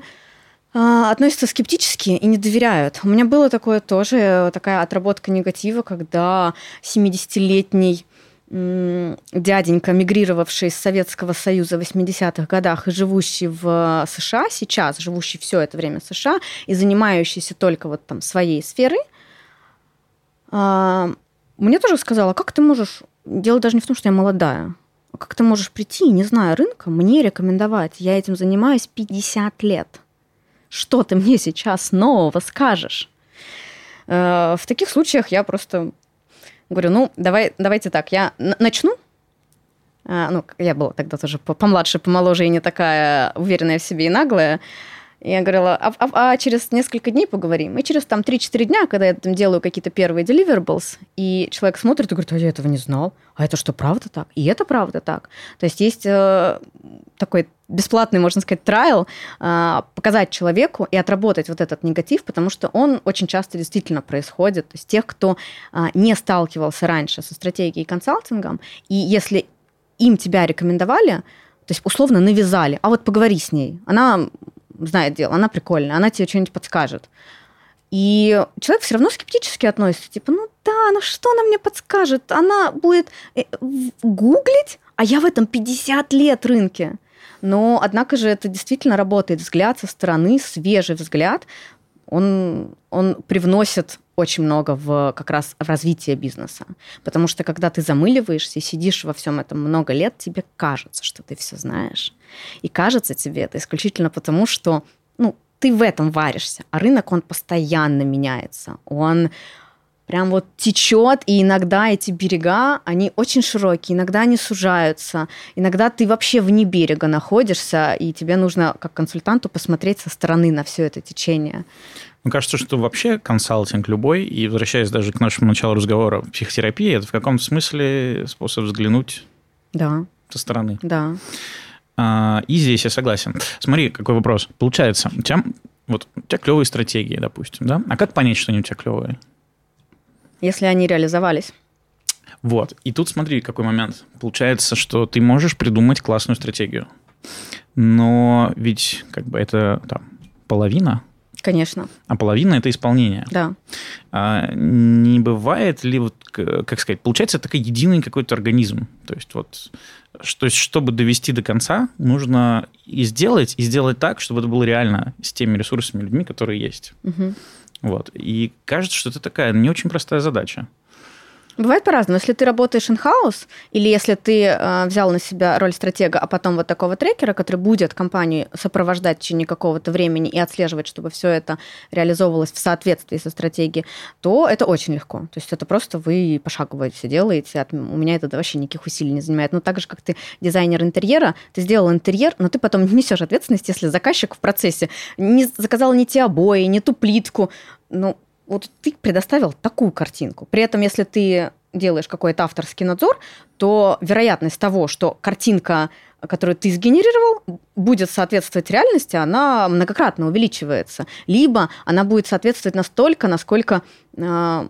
относятся скептически и не доверяют. У меня было такое тоже, такая отработка негатива, когда 70-летний дяденька, мигрировавший из Советского Союза в 80-х годах и живущий в США сейчас, живущий все это время в США и занимающийся только вот там своей сферой, а, мне тоже сказала, как ты можешь, дело даже не в том, что я молодая, а как ты можешь прийти, не зная рынка, мне рекомендовать, я этим занимаюсь 50 лет – что ты мне сейчас нового скажешь? Э, в таких случаях я просто говорю, ну, давай, давайте так, я начну. Э, ну, я была тогда тоже помладше, помоложе и не такая уверенная в себе и наглая. Я говорила, а, а, а через несколько дней поговорим. И через там 3-4 дня, когда я там делаю какие-то первые deliverables, и человек смотрит и говорит, а я этого не знал. А это что, правда так? И это правда так. То есть есть э, такой бесплатный, можно сказать, трайл, э, показать человеку и отработать вот этот негатив, потому что он очень часто действительно происходит. То есть тех, кто э, не сталкивался раньше со стратегией консалтингом, и если им тебя рекомендовали, то есть условно навязали, а вот поговори с ней. Она знает дело, она прикольная, она тебе что-нибудь подскажет. И человек все равно скептически относится. Типа, ну да, ну что она мне подскажет? Она будет э, гуглить, а я в этом 50 лет рынке. Но, однако же, это действительно работает. Взгляд со стороны, свежий взгляд, он, он привносит очень много в как раз в развитие бизнеса. Потому что когда ты замыливаешься и сидишь во всем этом много лет, тебе кажется, что ты все знаешь. И кажется тебе это исключительно потому, что ну, ты в этом варишься, а рынок, он постоянно меняется. Он прям вот течет, и иногда эти берега, они очень широкие, иногда они сужаются, иногда ты вообще вне берега находишься, и тебе нужно как консультанту посмотреть со стороны на все это течение. Мне кажется, что вообще консалтинг любой, и возвращаясь даже к нашему началу разговора, психотерапия – это в каком-то смысле способ взглянуть да. со стороны. Да. А, и здесь я согласен. Смотри, какой вопрос. Получается, у тебя, вот, у тебя клевые стратегии, допустим, да? А как понять, что они у тебя клевые? Если они реализовались. Вот. И тут смотри, какой момент. Получается, что ты можешь придумать классную стратегию. Но ведь как бы это там, половина Конечно. А половина это исполнение. Да. А не бывает ли, вот, как сказать, получается такой единый какой-то организм. То есть вот, что, чтобы довести до конца, нужно и сделать, и сделать так, чтобы это было реально с теми ресурсами, людьми, которые есть. Угу. Вот. И кажется, что это такая не очень простая задача. Бывает по-разному. Если ты работаешь in-house, или если ты э, взял на себя роль стратега, а потом вот такого трекера, который будет компанию сопровождать в течение какого-то времени и отслеживать, чтобы все это реализовывалось в соответствии со стратегией, то это очень легко. То есть это просто вы пошагово все делаете. У меня это вообще никаких усилий не занимает. Но так же, как ты дизайнер интерьера, ты сделал интерьер, но ты потом <laughs> не несешь ответственность, если заказчик в процессе не заказал не те обои, не ту плитку. Ну, вот ты предоставил такую картинку. При этом, если ты делаешь какой-то авторский надзор, то вероятность того, что картинка, которую ты сгенерировал, будет соответствовать реальности, она многократно увеличивается. Либо она будет соответствовать настолько, насколько э,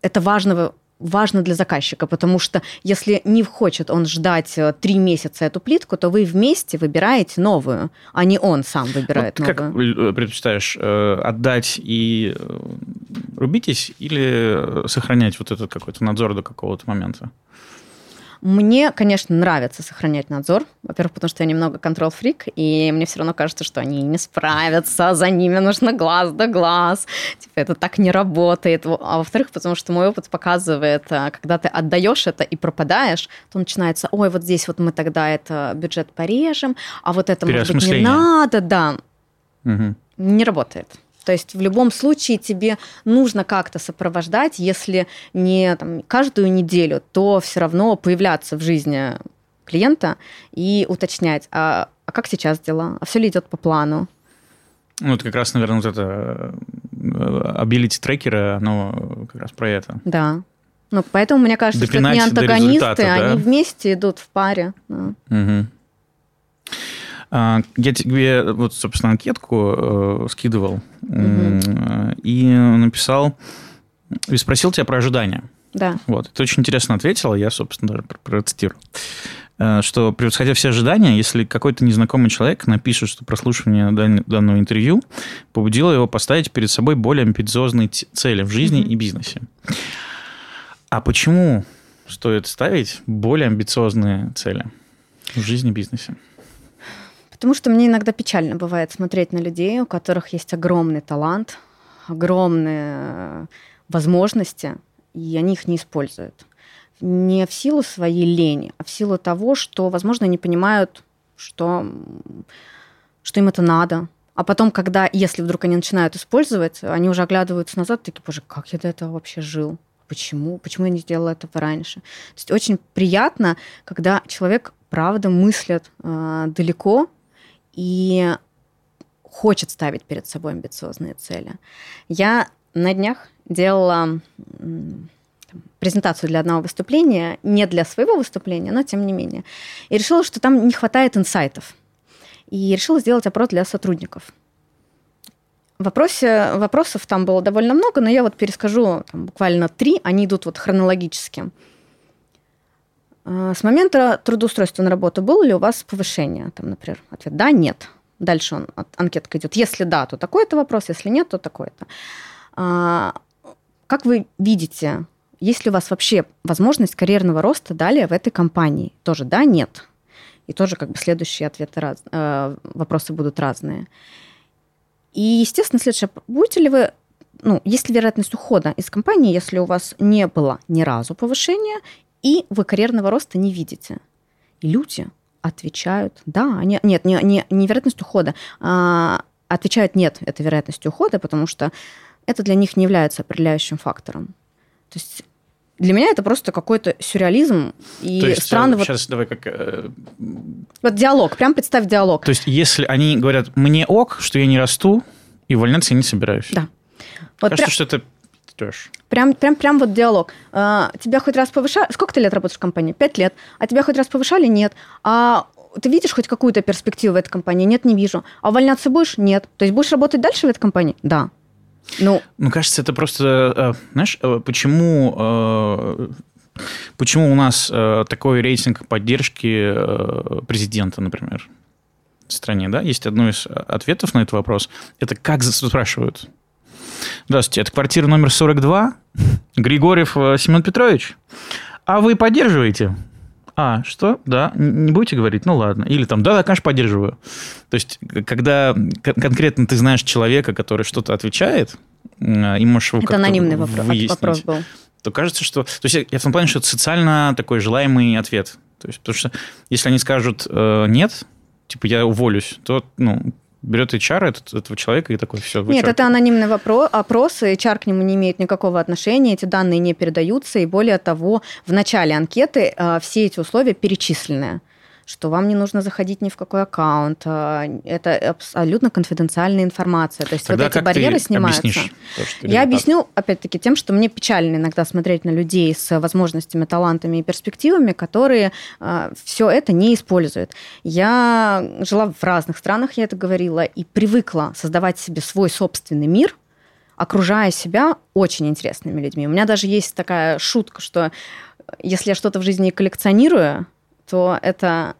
это важного важно для заказчика, потому что если не хочет он ждать э, три месяца эту плитку, то вы вместе выбираете новую, а не он сам выбирает вот новую. Как предпочитаешь, э, отдать и э, рубитесь или сохранять вот этот какой-то надзор до какого-то момента? Мне, конечно, нравится сохранять надзор. Во-первых, потому что я немного контрол-фрик, и мне все равно кажется, что они не справятся, за ними нужно глаз да глаз. Типа, это так не работает. А во-вторых, потому что мой опыт показывает, а, когда ты отдаешь это и пропадаешь, то начинается, ой, вот здесь вот мы тогда это бюджет порежем, а вот это, может быть, не надо, да. Угу. Не работает. То есть в любом случае тебе нужно как-то сопровождать, если не там, каждую неделю, то все равно появляться в жизни клиента и уточнять, а, а как сейчас дела, а все ли идет по плану. Ну, это как раз, наверное, вот это ability э, трекеры, оно как раз про это. Да. Ну, поэтому мне кажется, Допинать что это не антагонисты, да? они вместе идут в паре. Да. Угу. А, я тебе вот, собственно, анкетку э, скидывал угу. и написал, и спросил тебя про ожидания. Да. Вот. Ты очень интересно ответила, я, собственно, даже процитирую э, что превосходя все ожидания, если какой-то незнакомый человек напишет, что прослушивание данного интервью побудило его поставить перед собой более амбициозные цели в жизни mm-hmm. и бизнесе. А почему стоит ставить более амбициозные цели в жизни и бизнесе? Потому что мне иногда печально бывает смотреть на людей, у которых есть огромный талант, огромные э, возможности, и они их не используют. Не в силу своей лени, а в силу того, что, возможно, не понимают, что, что им это надо. А потом, когда, если вдруг они начинают использовать, они уже оглядываются назад, такие, боже, как я до этого вообще жил? Почему? Почему я не сделала этого раньше? То есть очень приятно, когда человек, правда, мыслит э, далеко, и хочет ставить перед собой амбициозные цели. Я на днях делала презентацию для одного выступления, не для своего выступления, но тем не менее. И решила, что там не хватает инсайтов. И решила сделать опрос для сотрудников. Вопросе, вопросов там было довольно много, но я вот перескажу там, буквально три, они идут вот хронологически. А, с момента трудоустройства на работу было ли у вас повышение? Там, например, ответ «да», «нет». Дальше он, анкетка идет. Если да, то такой-то вопрос, если нет, то такой-то. А, как вы видите, есть ли у вас вообще возможность карьерного роста далее в этой компании? Тоже да, нет. И тоже как бы следующие ответы, раз, э, вопросы будут разные. И, естественно, следующее, будете ли вы ну, есть ли вероятность ухода из компании, если у вас не было ни разу повышения, и вы карьерного роста не видите. И люди отвечают, да, они, нет, не, не, не вероятность ухода, а отвечают нет, это вероятность ухода, потому что это для них не является определяющим фактором. То есть для меня это просто какой-то сюрреализм и То есть, странно. Сейчас вот, давай как... Э... Вот диалог, прям представь диалог. То есть если они говорят, мне ок, что я не расту, и увольняться я не собираюсь. Да. Вот Кажется, прям... что это трэш. Прям, прям, прям вот диалог. А, тебя хоть раз повышали... Сколько ты лет работаешь в компании? Пять лет. А тебя хоть раз повышали? Нет. А ты видишь хоть какую-то перспективу в этой компании? Нет, не вижу. А увольняться будешь? Нет. То есть будешь работать дальше в этой компании? Да. Ну, ну кажется, это просто... Э, знаешь, э, почему... Э, почему у нас такой рейтинг поддержки президента, например, в стране, да? Есть одно из ответов на этот вопрос. Это как спрашивают Здравствуйте, это квартира номер 42, Григорьев э, Семен Петрович. А вы поддерживаете? А, что? Да, не будете говорить? Ну ладно. Или там, да, да, конечно, поддерживаю. То есть, когда конкретно ты знаешь человека, который что-то отвечает, и можешь его Это анонимный вопрос, вопрос был. То кажется, что... То есть, я в том плане, что это социально такой желаемый ответ. То есть, потому что если они скажут э, нет, типа я уволюсь, то, ну, берет HR этот, этого человека и такой, все, Нет, это анонимный вопрос, опрос, HR к нему не имеет никакого отношения, эти данные не передаются, и более того, в начале анкеты э, все эти условия перечислены что вам не нужно заходить ни в какой аккаунт. А, это абсолютно конфиденциальная информация. То есть Тогда вот эти барьеры снимаются. То, Я объясню, опять-таки, тем, что мне печально иногда смотреть на людей с возможностями, талантами и перспективами, которые э, все это не используют. Я жила в разных странах, я это говорила, и привыкла создавать себе свой собственный мир, окружая себя очень интересными людьми. У меня даже есть такая шутка, что если я что-то в жизни коллекционирую, то это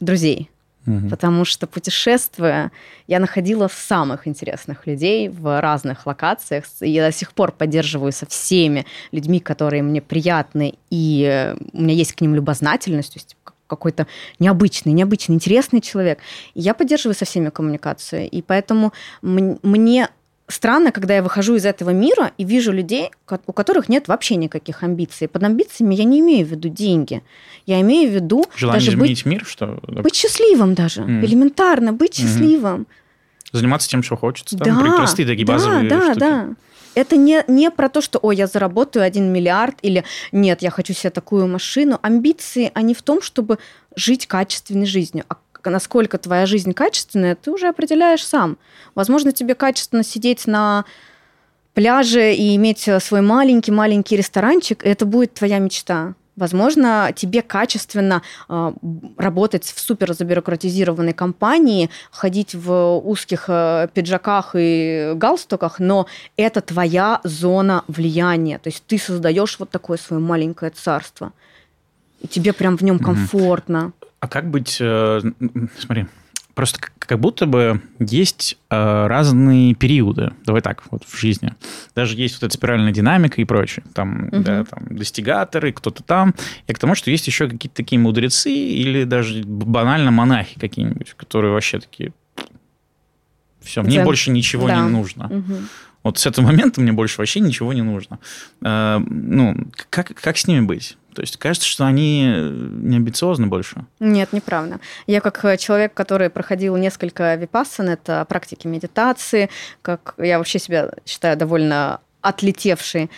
друзей. Угу. Потому что путешествуя, я находила самых интересных людей в разных локациях. И я до сих пор поддерживаю со всеми людьми, которые мне приятны, и у меня есть к ним любознательность, то есть какой-то необычный, необычный, интересный человек. И я поддерживаю со всеми коммуникацию. И поэтому мне странно, когда я выхожу из этого мира и вижу людей, у которых нет вообще никаких амбиций. Под амбициями я не имею в виду деньги. Я имею в виду... Желание даже изменить быть, мир? Что? Быть счастливым даже. Mm. Элементарно быть mm-hmm. счастливым. Заниматься тем, что хочется. Да, там, простые такие да, базовые да, штуки. Да, Это не, не про то, что, ой, я заработаю один миллиард, или нет, я хочу себе такую машину. Амбиции, они в том, чтобы жить качественной жизнью. А насколько твоя жизнь качественная, ты уже определяешь сам. Возможно, тебе качественно сидеть на пляже и иметь свой маленький-маленький ресторанчик, это будет твоя мечта. Возможно, тебе качественно э, работать в супер забюрократизированной компании, ходить в узких э, пиджаках и галстуках, но это твоя зона влияния. То есть ты создаешь вот такое свое маленькое царство. И тебе прям в нем комфортно. А как быть, э, смотри, просто как будто бы есть э, разные периоды, давай так, вот в жизни. Даже есть вот эта спиральная динамика и прочее. Там, угу. да, там достигаторы, кто-то там. И к тому, что есть еще какие-то такие мудрецы или даже банально монахи какие-нибудь, которые вообще такие... Все, мне Дзен. больше ничего да. не нужно. Угу. Вот с этого момента мне больше вообще ничего не нужно. Э, ну, как, как с ними быть? То есть кажется, что они не амбициозны больше. Нет, неправда. Я как э, человек, который проходил несколько випассан, это практики медитации, как я вообще себя считаю довольно отлетевшей.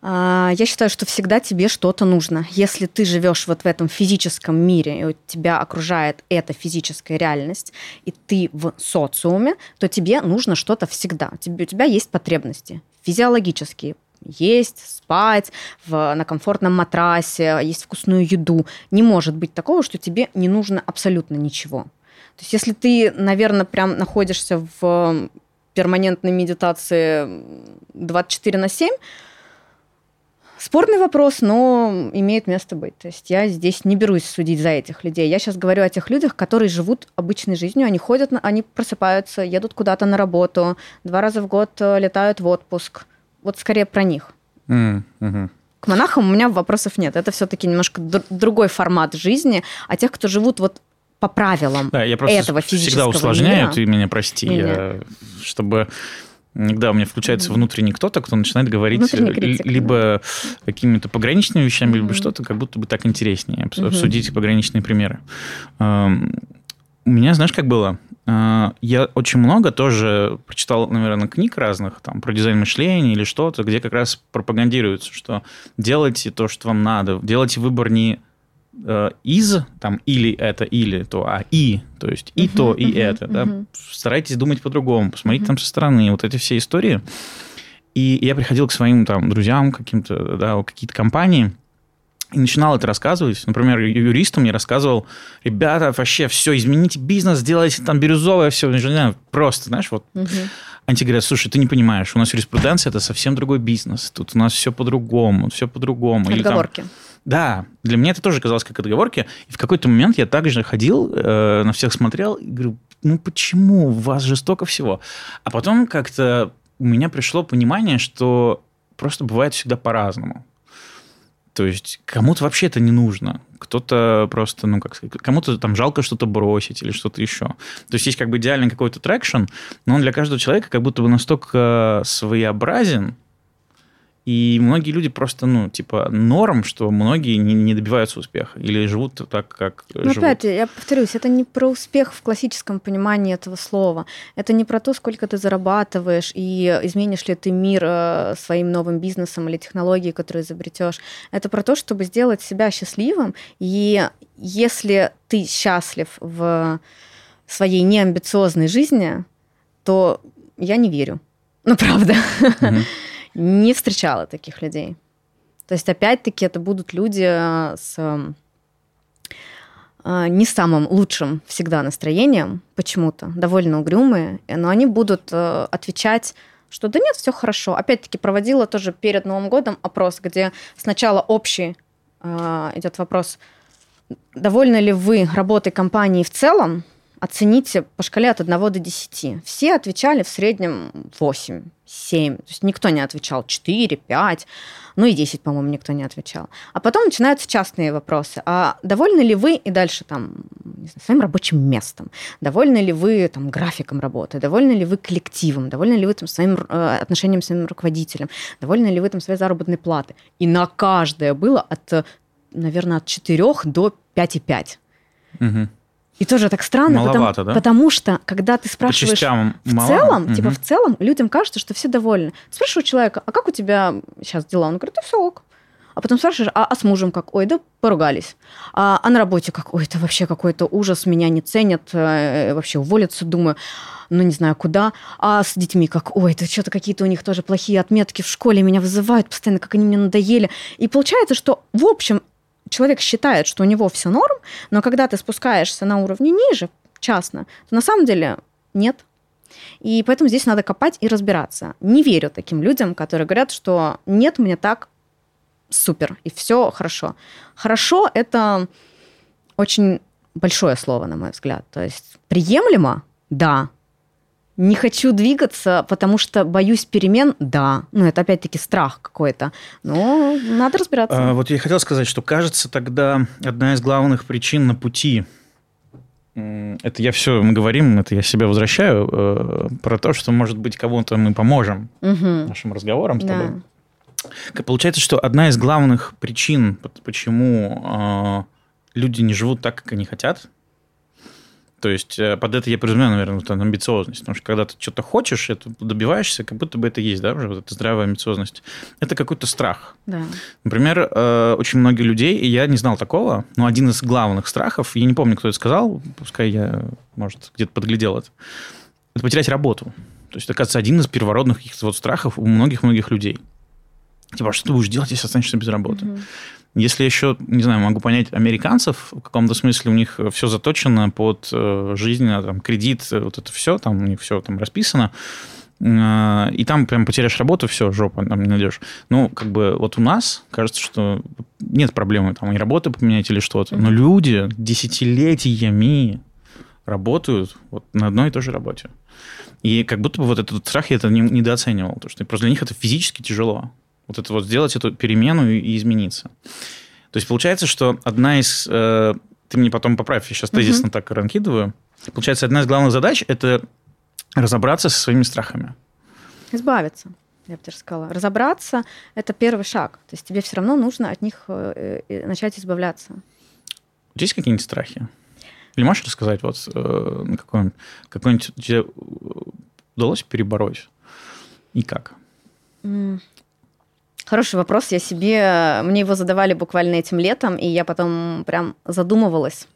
А, я считаю, что всегда тебе что-то нужно. Если ты живешь вот в этом физическом мире, и тебя окружает эта физическая реальность, и ты в социуме, то тебе нужно что-то всегда. у тебя есть потребности физиологические, есть, спать в, на комфортном матрасе, есть вкусную еду. Не может быть такого, что тебе не нужно абсолютно ничего. То есть если ты, наверное, прям находишься в перманентной медитации 24 на 7, Спорный вопрос, но имеет место быть. То есть я здесь не берусь судить за этих людей. Я сейчас говорю о тех людях, которые живут обычной жизнью. Они ходят, они просыпаются, едут куда-то на работу, два раза в год э, летают в отпуск – вот скорее про них. Mm-hmm. К монахам у меня вопросов нет. Это все-таки немножко другой формат жизни, а тех, кто живут вот по правилам да, я просто этого физического всегда усложняю, мира. ты меня прости, я, чтобы Иногда у меня включается mm-hmm. внутренний кто-то, кто начинает говорить критик, либо да. какими-то пограничными вещами, mm-hmm. либо что-то, как будто бы так интереснее mm-hmm. обсудить пограничные примеры. У меня, знаешь, как было? А, я очень много тоже прочитал, наверное, книг разных, там, про дизайн мышления или что-то, где как раз пропагандируется, что делайте то, что вам надо, делайте выбор не э, из, там, или это, или то, а и, то есть и uh-huh, то, и uh-huh, это, uh-huh. да, старайтесь думать по-другому, посмотрите uh-huh. там со стороны, вот эти все истории. И я приходил к своим там друзьям, каким-то, да, какие-то компании, и начинал это рассказывать. Например, юристам мне рассказывал, ребята, вообще все, измените бизнес, сделайте там бирюзовое, все, не знаю, просто, знаешь, вот. Угу. Они говорят, слушай, ты не понимаешь, у нас юриспруденция – это совсем другой бизнес, тут у нас все по-другому, все по-другому. Отговорки. Или, там, да, для меня это тоже казалось как отговорки. И в какой-то момент я также ходил, э, на всех смотрел и говорю, ну почему у вас жестоко всего? А потом как-то у меня пришло понимание, что просто бывает всегда по-разному. То есть кому-то вообще это не нужно. Кто-то просто, ну, как сказать, кому-то там жалко что-то бросить или что-то еще. То есть есть как бы идеальный какой-то traction, но он для каждого человека как будто бы настолько своеобразен, и многие люди просто, ну, типа, норм, что многие не, не добиваются успеха или живут так, как Но живут. опять, я повторюсь, это не про успех в классическом понимании этого слова. Это не про то, сколько ты зарабатываешь и изменишь ли ты мир э, своим новым бизнесом или технологией, которую изобретешь. Это про то, чтобы сделать себя счастливым. И если ты счастлив в своей неамбициозной жизни, то я не верю. Ну, правда. Mm-hmm не встречала таких людей. То есть, опять-таки, это будут люди э, с э, не самым лучшим всегда настроением, почему-то, довольно угрюмые, но они будут э, отвечать что да нет, все хорошо. Опять-таки проводила тоже перед Новым годом опрос, где сначала общий идет вопрос, довольны ли вы работой компании в целом, оцените по шкале от 1 до 10. Все отвечали в среднем 8, 7. То есть никто не отвечал 4, 5. Ну и 10, по-моему, никто не отвечал. А потом начинаются частные вопросы. А довольны ли вы и дальше там знаю, своим рабочим местом? Довольны ли вы там графиком работы? Довольны ли вы коллективом? Довольны ли вы там своим э, отношением с своим руководителем? Довольны ли вы там своей заработной платы? И на каждое было от, наверное, от 4 до 5,5. Угу. И тоже так странно, Маловато, потому, да? потому что, когда ты спрашиваешь в мало? целом, угу. типа в целом, людям кажется, что все довольны. Спрашиваю человека, а как у тебя сейчас дела? Он говорит, да все ок. А потом спрашиваешь, а, а с мужем как? Ой, да поругались. А, а на работе как? Ой, это вообще какой-то ужас, меня не ценят, э, вообще уволиться, думаю, ну не знаю куда. А с детьми как? Ой, это что-то какие-то у них тоже плохие отметки в школе, меня вызывают постоянно, как они мне надоели. И получается, что в общем человек считает, что у него все норм, но когда ты спускаешься на уровне ниже, частно, то на самом деле нет. И поэтому здесь надо копать и разбираться. Не верю таким людям, которые говорят, что нет, мне так супер, и все хорошо. Хорошо – это очень большое слово, на мой взгляд. То есть приемлемо – да, не хочу двигаться, потому что боюсь перемен, да. Ну, это опять-таки страх какой-то. Но надо разбираться. А, вот я хотел сказать, что кажется тогда одна из главных причин на пути это я все, мы говорим, это я себя возвращаю, э, про то, что, может быть, кому-то мы поможем угу. нашим разговорам с да. тобой. Получается, что одна из главных причин, почему э, люди не живут так, как они хотят, то есть э, под это я подразумеваю, наверное, вот амбициозность. Потому что когда ты что-то хочешь, это добиваешься, как будто бы это есть, да, уже вот эта здравая амбициозность. Это какой-то страх. Да. Например, э, очень многие людей, и я не знал такого, но один из главных страхов, я не помню, кто это сказал, пускай я, может, где-то подглядел это, это потерять работу. То есть, это, кажется, один из первородных каких-то вот страхов у многих-многих людей. Типа, а что ты будешь делать, если останешься без работы? Угу. Если еще, не знаю, могу понять американцев, в каком-то смысле у них все заточено под э, жизнь, а, там, кредит, э, вот это все, там у них все там расписано, э, и там прям потеряешь работу, все, жопа, там не найдешь. Ну, как бы вот у нас кажется, что нет проблемы там и работы поменять или что-то, но люди десятилетиями работают вот на одной и той же работе. И как будто бы вот этот страх я это недооценивал, потому что просто для них это физически тяжело. Вот это вот сделать эту перемену и, измениться. То есть получается, что одна из... Э, ты мне потом поправь, я сейчас тезисно угу. так раскидываю. Получается, одна из главных задач – это разобраться со своими страхами. Избавиться, я бы даже сказала. Разобраться – это первый шаг. То есть тебе все равно нужно от них э, э, начать избавляться. Есть какие-нибудь страхи? Или можешь рассказать, вот какой-нибудь, какой-нибудь тебе удалось перебороть? И как? Хороший вопрос. Я себе... Мне его задавали буквально этим летом, и я потом прям задумывалась.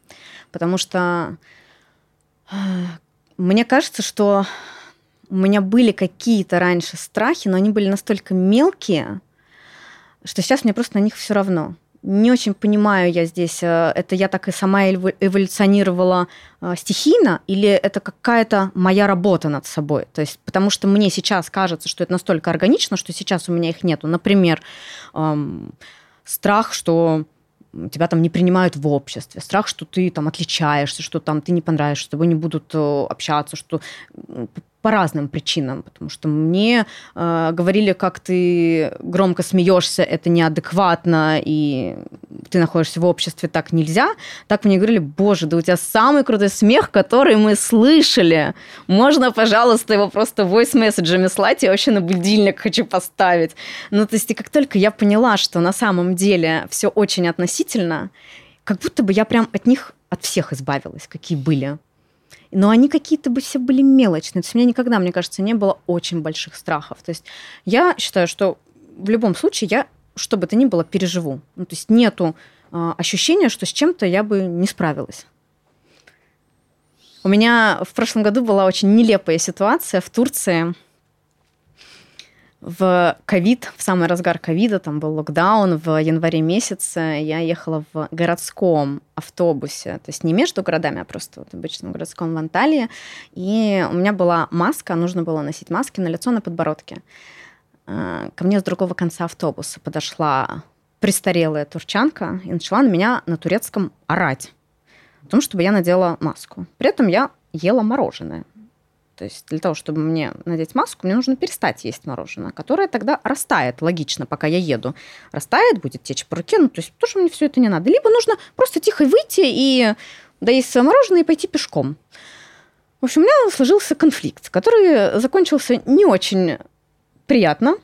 Потому что э, мне кажется, что у меня были какие-то раньше страхи, но они были настолько мелкие, что сейчас мне просто на них все равно не очень понимаю я здесь, э, это я так и сама эволюционировала э, стихийно, или это какая-то моя работа над собой? То есть, потому что мне сейчас кажется, что это настолько органично, что сейчас у меня их нету. Например, эм, страх, что тебя там не принимают в обществе, страх, что ты там отличаешься, что там ты не понравишься, с тобой не будут э, общаться, что по разным причинам, потому что мне э, говорили, как ты громко смеешься, это неадекватно, и ты находишься в обществе, так нельзя. Так мне говорили, боже, да у тебя самый крутой смех, который мы слышали. Можно, пожалуйста, его просто voice-месседжами слать, я вообще на будильник хочу поставить. Ну, то есть, и как только я поняла, что на самом деле все очень относительно, как будто бы я прям от них, от всех избавилась, какие были но они какие-то бы все были мелочные. То есть у меня никогда, мне кажется, не было очень больших страхов. То есть я считаю, что в любом случае я, что бы то ни было, переживу. Ну, то есть нету э, ощущения, что с чем-то я бы не справилась. У меня в прошлом году была очень нелепая ситуация в Турции в ковид, в самый разгар ковида, там был локдаун в январе месяце, я ехала в городском автобусе, то есть не между городами, а просто вот в обычном городском в Анталии, и у меня была маска, нужно было носить маски на лицо, на подбородке. А, ко мне с другого конца автобуса подошла престарелая турчанка и начала на меня на турецком орать о том, чтобы я надела маску. При этом я ела мороженое. То есть для того, чтобы мне надеть маску, мне нужно перестать есть мороженое, которое тогда растает, логично, пока я еду. Растает, будет течь по руке, ну то есть тоже мне все это не надо. Либо нужно просто тихо выйти и доесть свое мороженое и пойти пешком. В общем, у меня сложился конфликт, который закончился не очень приятно.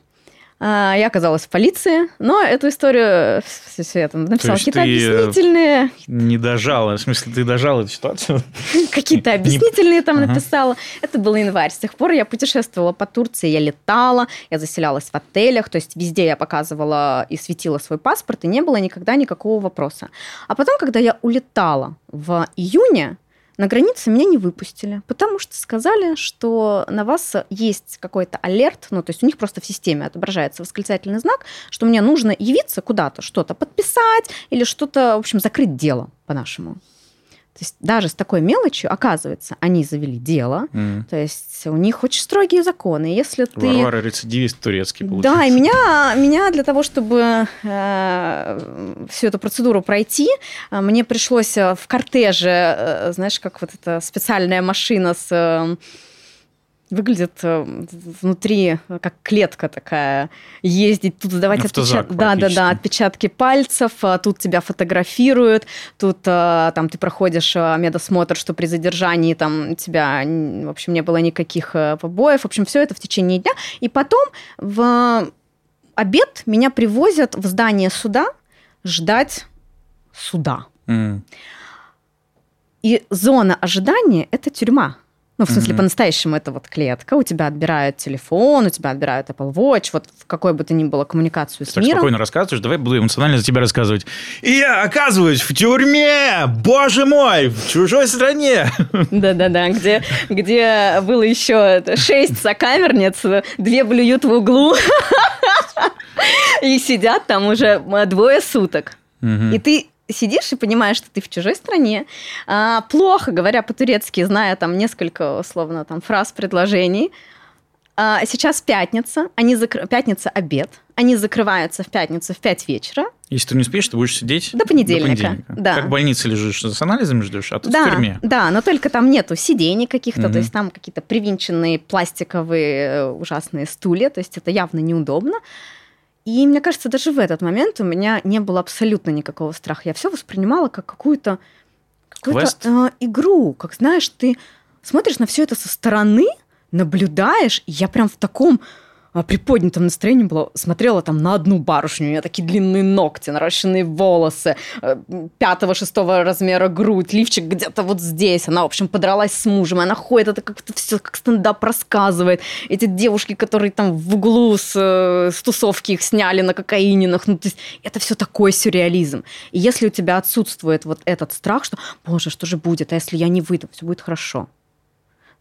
А, я оказалась в полиции, но эту историю все, все я там написала какие-то объяснительные. Не дожала, в смысле, ты дожала эту ситуацию? <laughs> Какие-то объяснительные там написала. Это был январь. С тех пор я путешествовала по Турции, я летала, я заселялась в отелях, то есть везде я показывала и светила свой паспорт, и не было никогда никакого вопроса. А потом, когда я улетала в июне, на границе меня не выпустили, потому что сказали, что на вас есть какой-то алерт, ну, то есть у них просто в системе отображается восклицательный знак, что мне нужно явиться куда-то, что-то подписать или что-то, в общем, закрыть дело по-нашему. То есть даже с такой мелочью, оказывается, они завели дело. Mm. То есть у них очень строгие законы. Если ты... Варвара рецидивист турецкий, получается. Да, и меня, меня для того, чтобы э, всю эту процедуру пройти, э, мне пришлось э, в кортеже, э, знаешь, как вот эта специальная машина с... Э, выглядит э, внутри э, как клетка такая, ездить, тут сдавать отпечатки. Да, да, да, отпечатки пальцев, а тут тебя фотографируют, тут э, там ты проходишь медосмотр, что при задержании там тебя, в общем, не было никаких побоев, в общем, все это в течение дня. И потом в обед меня привозят в здание суда ждать суда. Mm. И зона ожидания – это тюрьма. Ну, в смысле, mm-hmm. по-настоящему это вот клетка. У тебя отбирают телефон, у тебя отбирают Apple Watch, вот в какой бы то ни было коммуникацию с так миром. спокойно рассказываешь, давай буду эмоционально за тебя рассказывать. И я оказываюсь в тюрьме! Боже мой! В чужой стране! Да-да-да, где, где было еще шесть сокамерниц, две блюют в углу, <laughs> и сидят там уже двое суток. И ты сидишь и понимаешь, что ты в чужой стране, а, плохо говоря по-турецки, зная там несколько, условно, там фраз, предложений. А, сейчас пятница, они закр... пятница обед, они закрываются в пятницу в 5 вечера. Если ты не успеешь, ты будешь сидеть до понедельника. До понедельника. Да. Как в больнице лежишь, с анализами ждешь, а тут да, в тюрьме. Да, но только там нету сидений каких-то, угу. то есть там какие-то привинченные пластиковые ужасные стулья, то есть это явно неудобно. И мне кажется, даже в этот момент у меня не было абсолютно никакого страха. Я все воспринимала как какую-то какую э, игру, как знаешь, ты смотришь на все это со стороны, наблюдаешь, и я прям в таком приподнятом настроении была, смотрела там на одну барышню, у нее такие длинные ногти, наращенные волосы, э, пятого-шестого размера грудь, лифчик где-то вот здесь. Она, в общем, подралась с мужем, она ходит, это как-то все как стендап рассказывает. Эти девушки, которые там в углу с, э, с тусовки их сняли на кокаининах, ну, то есть это все такой сюрреализм. И если у тебя отсутствует вот этот страх, что, боже, что же будет, а если я не выйду, все будет хорошо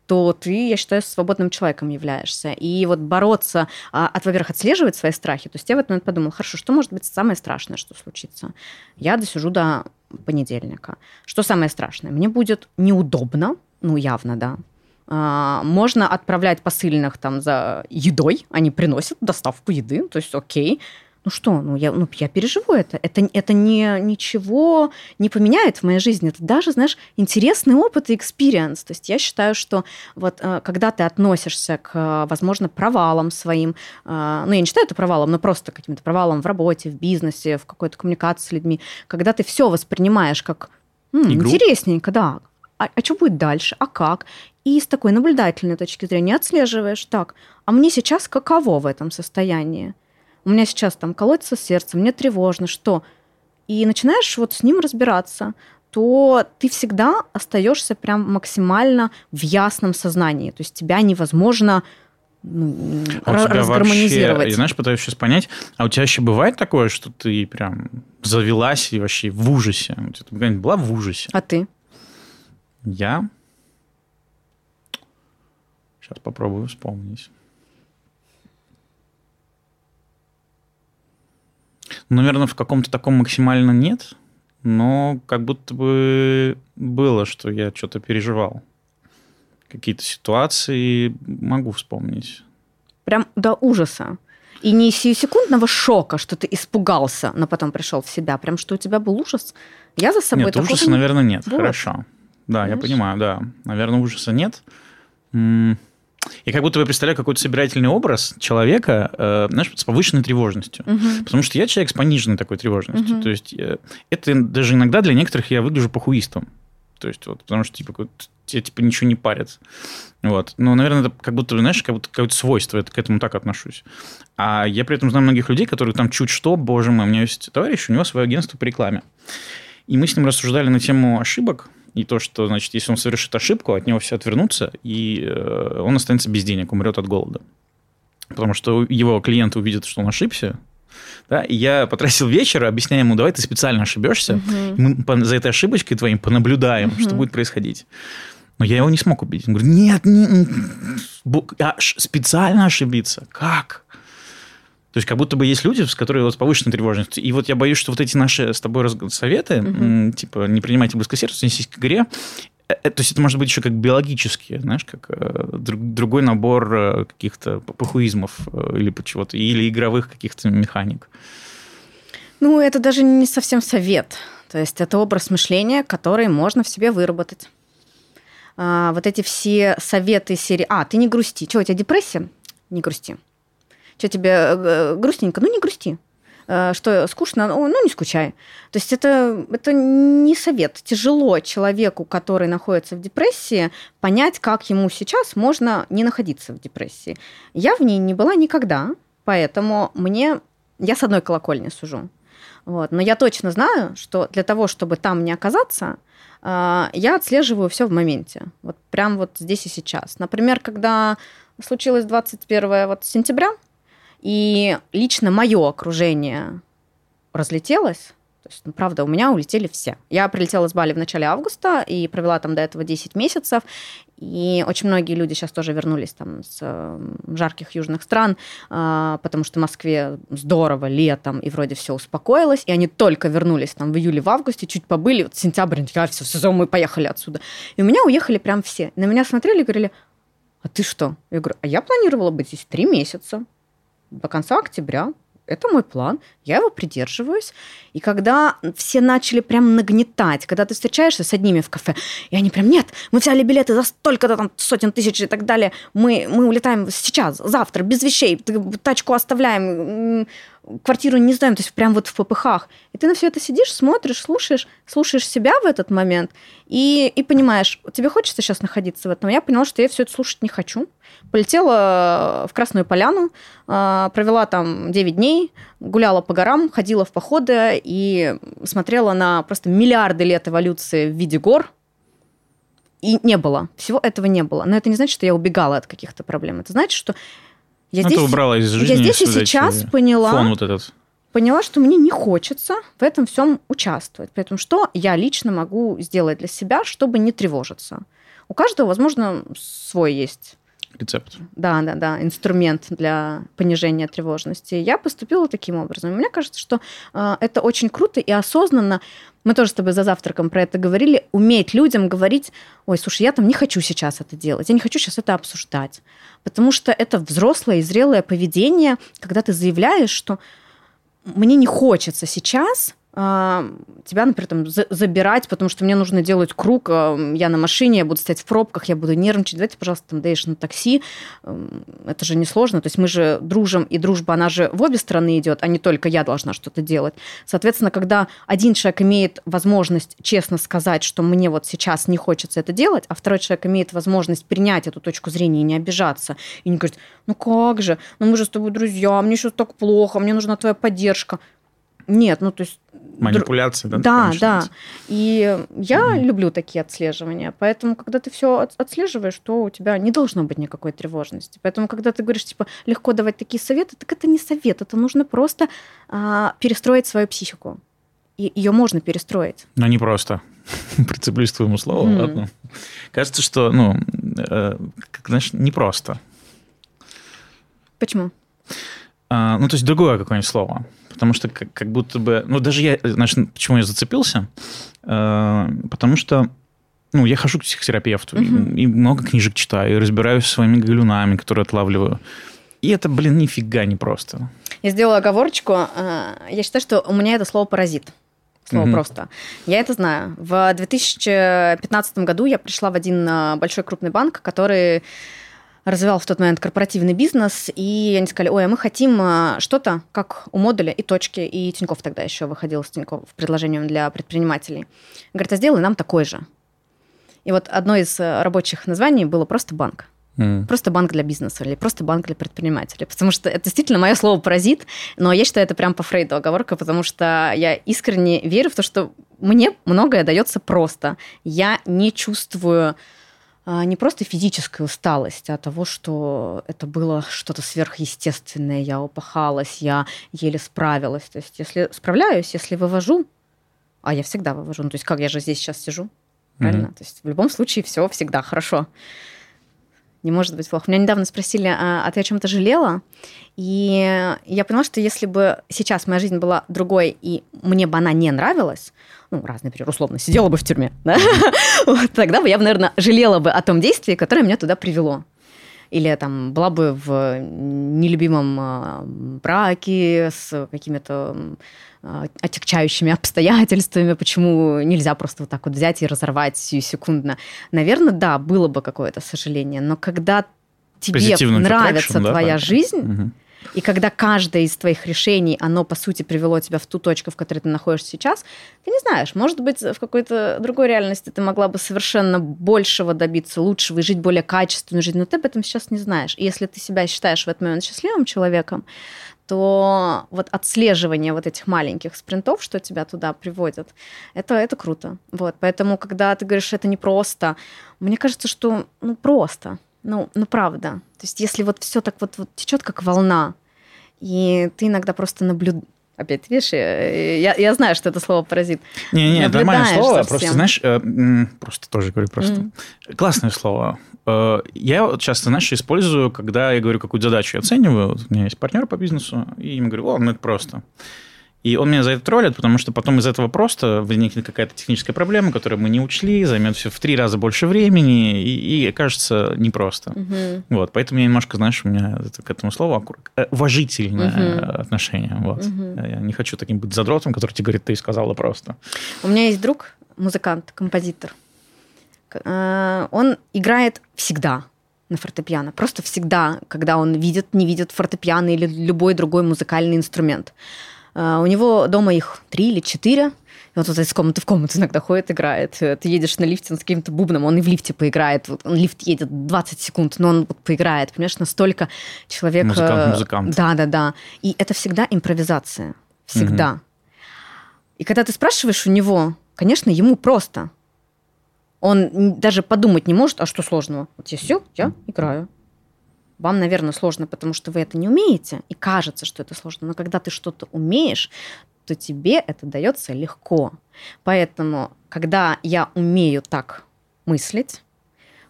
то ты, я считаю, свободным человеком являешься. И вот бороться, а, от, во-первых, отслеживать свои страхи. То есть я в этот момент подумала, хорошо, что может быть самое страшное, что случится? Я досижу до понедельника. Что самое страшное? Мне будет неудобно, ну, явно, да, а, можно отправлять посыльных там за едой, они приносят доставку еды, то есть окей ну что, ну я, ну, я переживу это. Это, это не, ничего не поменяет в моей жизни. Это даже, знаешь, интересный опыт и experience. То есть я считаю, что вот э, когда ты относишься к, возможно, провалам своим, э, ну я не считаю это провалом, но просто каким-то провалом в работе, в бизнесе, в какой-то коммуникации с людьми, когда ты все воспринимаешь как м, интересненько, да, а, а что будет дальше, а как? И с такой наблюдательной точки зрения отслеживаешь, так, а мне сейчас каково в этом состоянии? У меня сейчас там колотится сердце, мне тревожно, что? И начинаешь вот с ним разбираться, то ты всегда остаешься прям максимально в ясном сознании. То есть тебя невозможно ну, а разгармонизировать. Вообще, я, знаешь, пытаюсь сейчас понять, а у тебя еще бывает такое, что ты прям завелась и вообще в ужасе? У тебя когда-нибудь была в ужасе? А ты? Я? Сейчас попробую вспомнить. Ну, наверное, в каком-то таком максимально нет, но как будто бы было, что я что-то переживал. Какие-то ситуации могу вспомнить. Прям до ужаса. И не сиюсекундного шока, что ты испугался, но потом пришел в себя, прям что у тебя был ужас. Я за собой Нет, ужаса, не... наверное, нет. Вот. Хорошо. Да, Понимаешь? я понимаю, да. Наверное, ужаса нет. И как будто бы представляю какой-то собирательный образ человека, э, знаешь, с повышенной тревожностью. Угу. Потому что я человек с пониженной такой тревожностью. Угу. То есть э, это даже иногда для некоторых я выгляжу похуистом. То есть вот, потому что типа тебе типа ничего не парят. Вот. Но, наверное, это как будто, знаешь, как будто какое-то свойство, я к этому так отношусь. А я при этом знаю многих людей, которые там чуть что, боже мой, у меня есть товарищ, у него свое агентство по рекламе. И мы с ним рассуждали на тему ошибок, и то, что, значит, если он совершит ошибку, от него все отвернутся, и э, он останется без денег, умрет от голода. Потому что его клиенты увидят, что он ошибся, да, и я потратил вечер, объясняя ему, давай ты специально ошибешься, угу. мы за этой ошибочкой твоим понаблюдаем, угу. что будет происходить. Но я его не смог убедить. Он говорит, нет, не, а, специально ошибиться. Как? То есть как будто бы есть люди, с которыми вот с повышенной тревожностью. И вот я боюсь, что вот эти наши с тобой советы, угу. типа не принимайте близко сердце, несись к игре, э, э, то есть это может быть еще как биологические, знаешь, как э, другой набор каких-то похуизмов или чего-то, или игровых каких-то механик. Ну, это даже не совсем совет. То есть это образ мышления, который можно в себе выработать. А, вот эти все советы серии «А, ты не грусти». Что, у тебя депрессия? Не грусти. Что тебе э, грустненько? Ну, не грусти. Э, что скучно? Ну, не скучай. То есть это, это не совет. Тяжело человеку, который находится в депрессии, понять, как ему сейчас можно не находиться в депрессии. Я в ней не была никогда, поэтому мне... Я с одной колокольни сужу. Вот. Но я точно знаю, что для того, чтобы там не оказаться, э, я отслеживаю все в моменте. Вот прям вот здесь и сейчас. Например, когда случилось 21 вот сентября, и лично мое окружение разлетелось. То есть, ну, правда, у меня улетели все. Я прилетела с Бали в начале августа и провела там до этого 10 месяцев. И очень многие люди сейчас тоже вернулись там с жарких южных стран, а, потому что в Москве здорово летом, и вроде все успокоилось. И они только вернулись там в июле, в августе, чуть побыли, вот сентябрь, я все, сезон, мы поехали отсюда. И у меня уехали прям все. На меня смотрели и говорили, а ты что? Я говорю, а я планировала быть здесь три месяца до конца октября. Это мой план, я его придерживаюсь. И когда все начали прям нагнетать, когда ты встречаешься с одними в кафе, и они прям, нет, мы взяли билеты за столько-то там сотен тысяч и так далее, мы, мы улетаем сейчас, завтра, без вещей, тачку оставляем, квартиру не сдаем, то есть прям вот в попыхах. И ты на все это сидишь, смотришь, слушаешь, слушаешь себя в этот момент и, и понимаешь, тебе хочется сейчас находиться в этом. Я поняла, что я все это слушать не хочу. Полетела в Красную Поляну, а, провела там 9 дней, гуляла по горам, ходила в походы и смотрела на просто миллиарды лет эволюции в виде гор, и не было. Всего этого не было. Но это не значит, что я убегала от каких-то проблем. Это значит, что я ну, здесь, убрала из жизни. Я здесь и сейчас поняла. Фон вот этот. Поняла, что мне не хочется в этом всем участвовать. Поэтому что я лично могу сделать для себя, чтобы не тревожиться? У каждого, возможно, свой есть рецепт. Да, да, да, инструмент для понижения тревожности. Я поступила таким образом. мне кажется, что э, это очень круто и осознанно. Мы тоже с тобой за завтраком про это говорили. Уметь людям говорить, ой, слушай, я там не хочу сейчас это делать, я не хочу сейчас это обсуждать. Потому что это взрослое и зрелое поведение, когда ты заявляешь, что мне не хочется сейчас тебя, например, там, забирать, потому что мне нужно делать круг, а, я на машине, я буду стоять в пробках, я буду нервничать, давайте, пожалуйста, там, даешь на такси. Это же несложно. То есть мы же дружим, и дружба, она же в обе стороны идет, а не только я должна что-то делать. Соответственно, когда один человек имеет возможность честно сказать, что мне вот сейчас не хочется это делать, а второй человек имеет возможность принять эту точку зрения и не обижаться, и не говорить, ну как же, ну мы же с тобой друзья, мне сейчас так плохо, мне нужна твоя поддержка. Нет, ну то есть... Манипуляции, да? Да, да. И я mm люблю такие отслеживания. Поэтому, когда ты все отслеживаешь, то у тебя не должно быть никакой тревожности. Поэтому, когда ты говоришь, типа, легко давать такие советы, так это не совет, это нужно просто а, перестроить свою психику. И ее можно перестроить. Но не просто. <laughs> Прицеплюсь к твоему слову. Mm. Ладно. Кажется, что, ну, э, как, знаешь, непросто. Почему? А, ну, то есть другое какое-нибудь слово потому что как, как будто бы... Ну, даже я... Значит, почему я зацепился? Э, потому что ну, я хожу к психотерапевту, uh-huh. и, и много книжек читаю, и разбираюсь с своими галюнами, которые отлавливаю. И это, блин, нифига не просто. Я сделала оговорочку. Э, я считаю, что у меня это слово паразит. Слово угу. просто. Я это знаю. В 2015 году я пришла в один э, большой крупный банк, который развивал в тот момент корпоративный бизнес, и они сказали, ой, а мы хотим э, что-то, как у модуля и точки, и Тиньков тогда еще выходил с Тиньков предложением для предпринимателей. Говорит, а сделай нам такой же. И вот одно из рабочих названий было просто банк. Mm. Просто банк для бизнеса или просто банк для предпринимателей. Потому что это действительно мое слово паразит, но я считаю это прям по Фрейду оговорка, потому что я искренне верю в то, что мне многое дается просто. Я не чувствую а, не просто физической усталость, а того, что это было что-то сверхъестественное, я упахалась, я еле справилась. То есть если справляюсь, если вывожу, а я всегда вывожу, ну, то есть как я же здесь сейчас сижу, правильно? Mm-hmm. То есть в любом случае все всегда хорошо не может быть плохо. Меня недавно спросили, а, а ты о чем-то жалела? И я поняла, что если бы сейчас моя жизнь была другой, и мне бы она не нравилась, ну, разные пример, условно, сидела бы в тюрьме, да? <laughs> вот, тогда бы я, наверное, жалела бы о том действии, которое меня туда привело или там была бы в нелюбимом а, браке с какими-то а, отягчающими обстоятельствами, почему нельзя просто вот так вот взять и разорвать секундно. Наверное, да, было бы какое-то сожаление, но когда тебе нравится твоя да, жизнь, угу. И когда каждое из твоих решений, оно, по сути, привело тебя в ту точку, в которой ты находишься сейчас, ты не знаешь, может быть, в какой-то другой реальности ты могла бы совершенно большего добиться, лучшего и жить более качественную жизнь, но ты об этом сейчас не знаешь. И если ты себя считаешь в этот момент счастливым человеком, то вот отслеживание вот этих маленьких спринтов, что тебя туда приводят, это, это круто. Вот, поэтому, когда ты говоришь, это непросто, мне кажется, что ну, просто. Ну, ну правда. То есть если вот все так вот, вот течет как волна, и ты иногда просто наблюдаешь, Опять, видишь, я, я знаю, что это слово паразит. Не-не, это нормальное слово. Просто, знаешь, э, просто тоже говорю просто. Mm. Классное слово. Э, я вот часто, знаешь, использую, когда я говорю какую-то задачу, я оцениваю. Вот у меня есть партнер по бизнесу, и ему говорю, о, ну это просто. И он меня за это троллит, потому что потом из этого просто возникнет какая-то техническая проблема, которую мы не учли, займет все в три раза больше времени, и, и кажется непросто. Угу. Вот, поэтому я немножко, знаешь, у меня это, к этому слову э, уважительное угу. отношение. Вот. Угу. Я не хочу таким быть задротом, который тебе говорит, ты сказала просто. У меня есть друг, музыкант, композитор. Э, он играет всегда на фортепиано. Просто всегда, когда он видит, не видит фортепиано или любой другой музыкальный инструмент. А, у него дома их три или четыре. И вот он из комнаты в комнату иногда ходит, играет. Ты едешь на лифте с каким-то бубном, он и в лифте поиграет. Вот он лифт едет 20 секунд, но он вот поиграет. Понимаешь, настолько человек... Музыкант, э, музыкант. Да, да, да. И это всегда импровизация. Всегда. Угу. И когда ты спрашиваешь у него, конечно, ему просто. Он даже подумать не может, а что сложного? Вот я все, я играю. Вам, наверное, сложно, потому что вы это не умеете, и кажется, что это сложно. Но когда ты что-то умеешь, то тебе это дается легко. Поэтому, когда я умею так мыслить,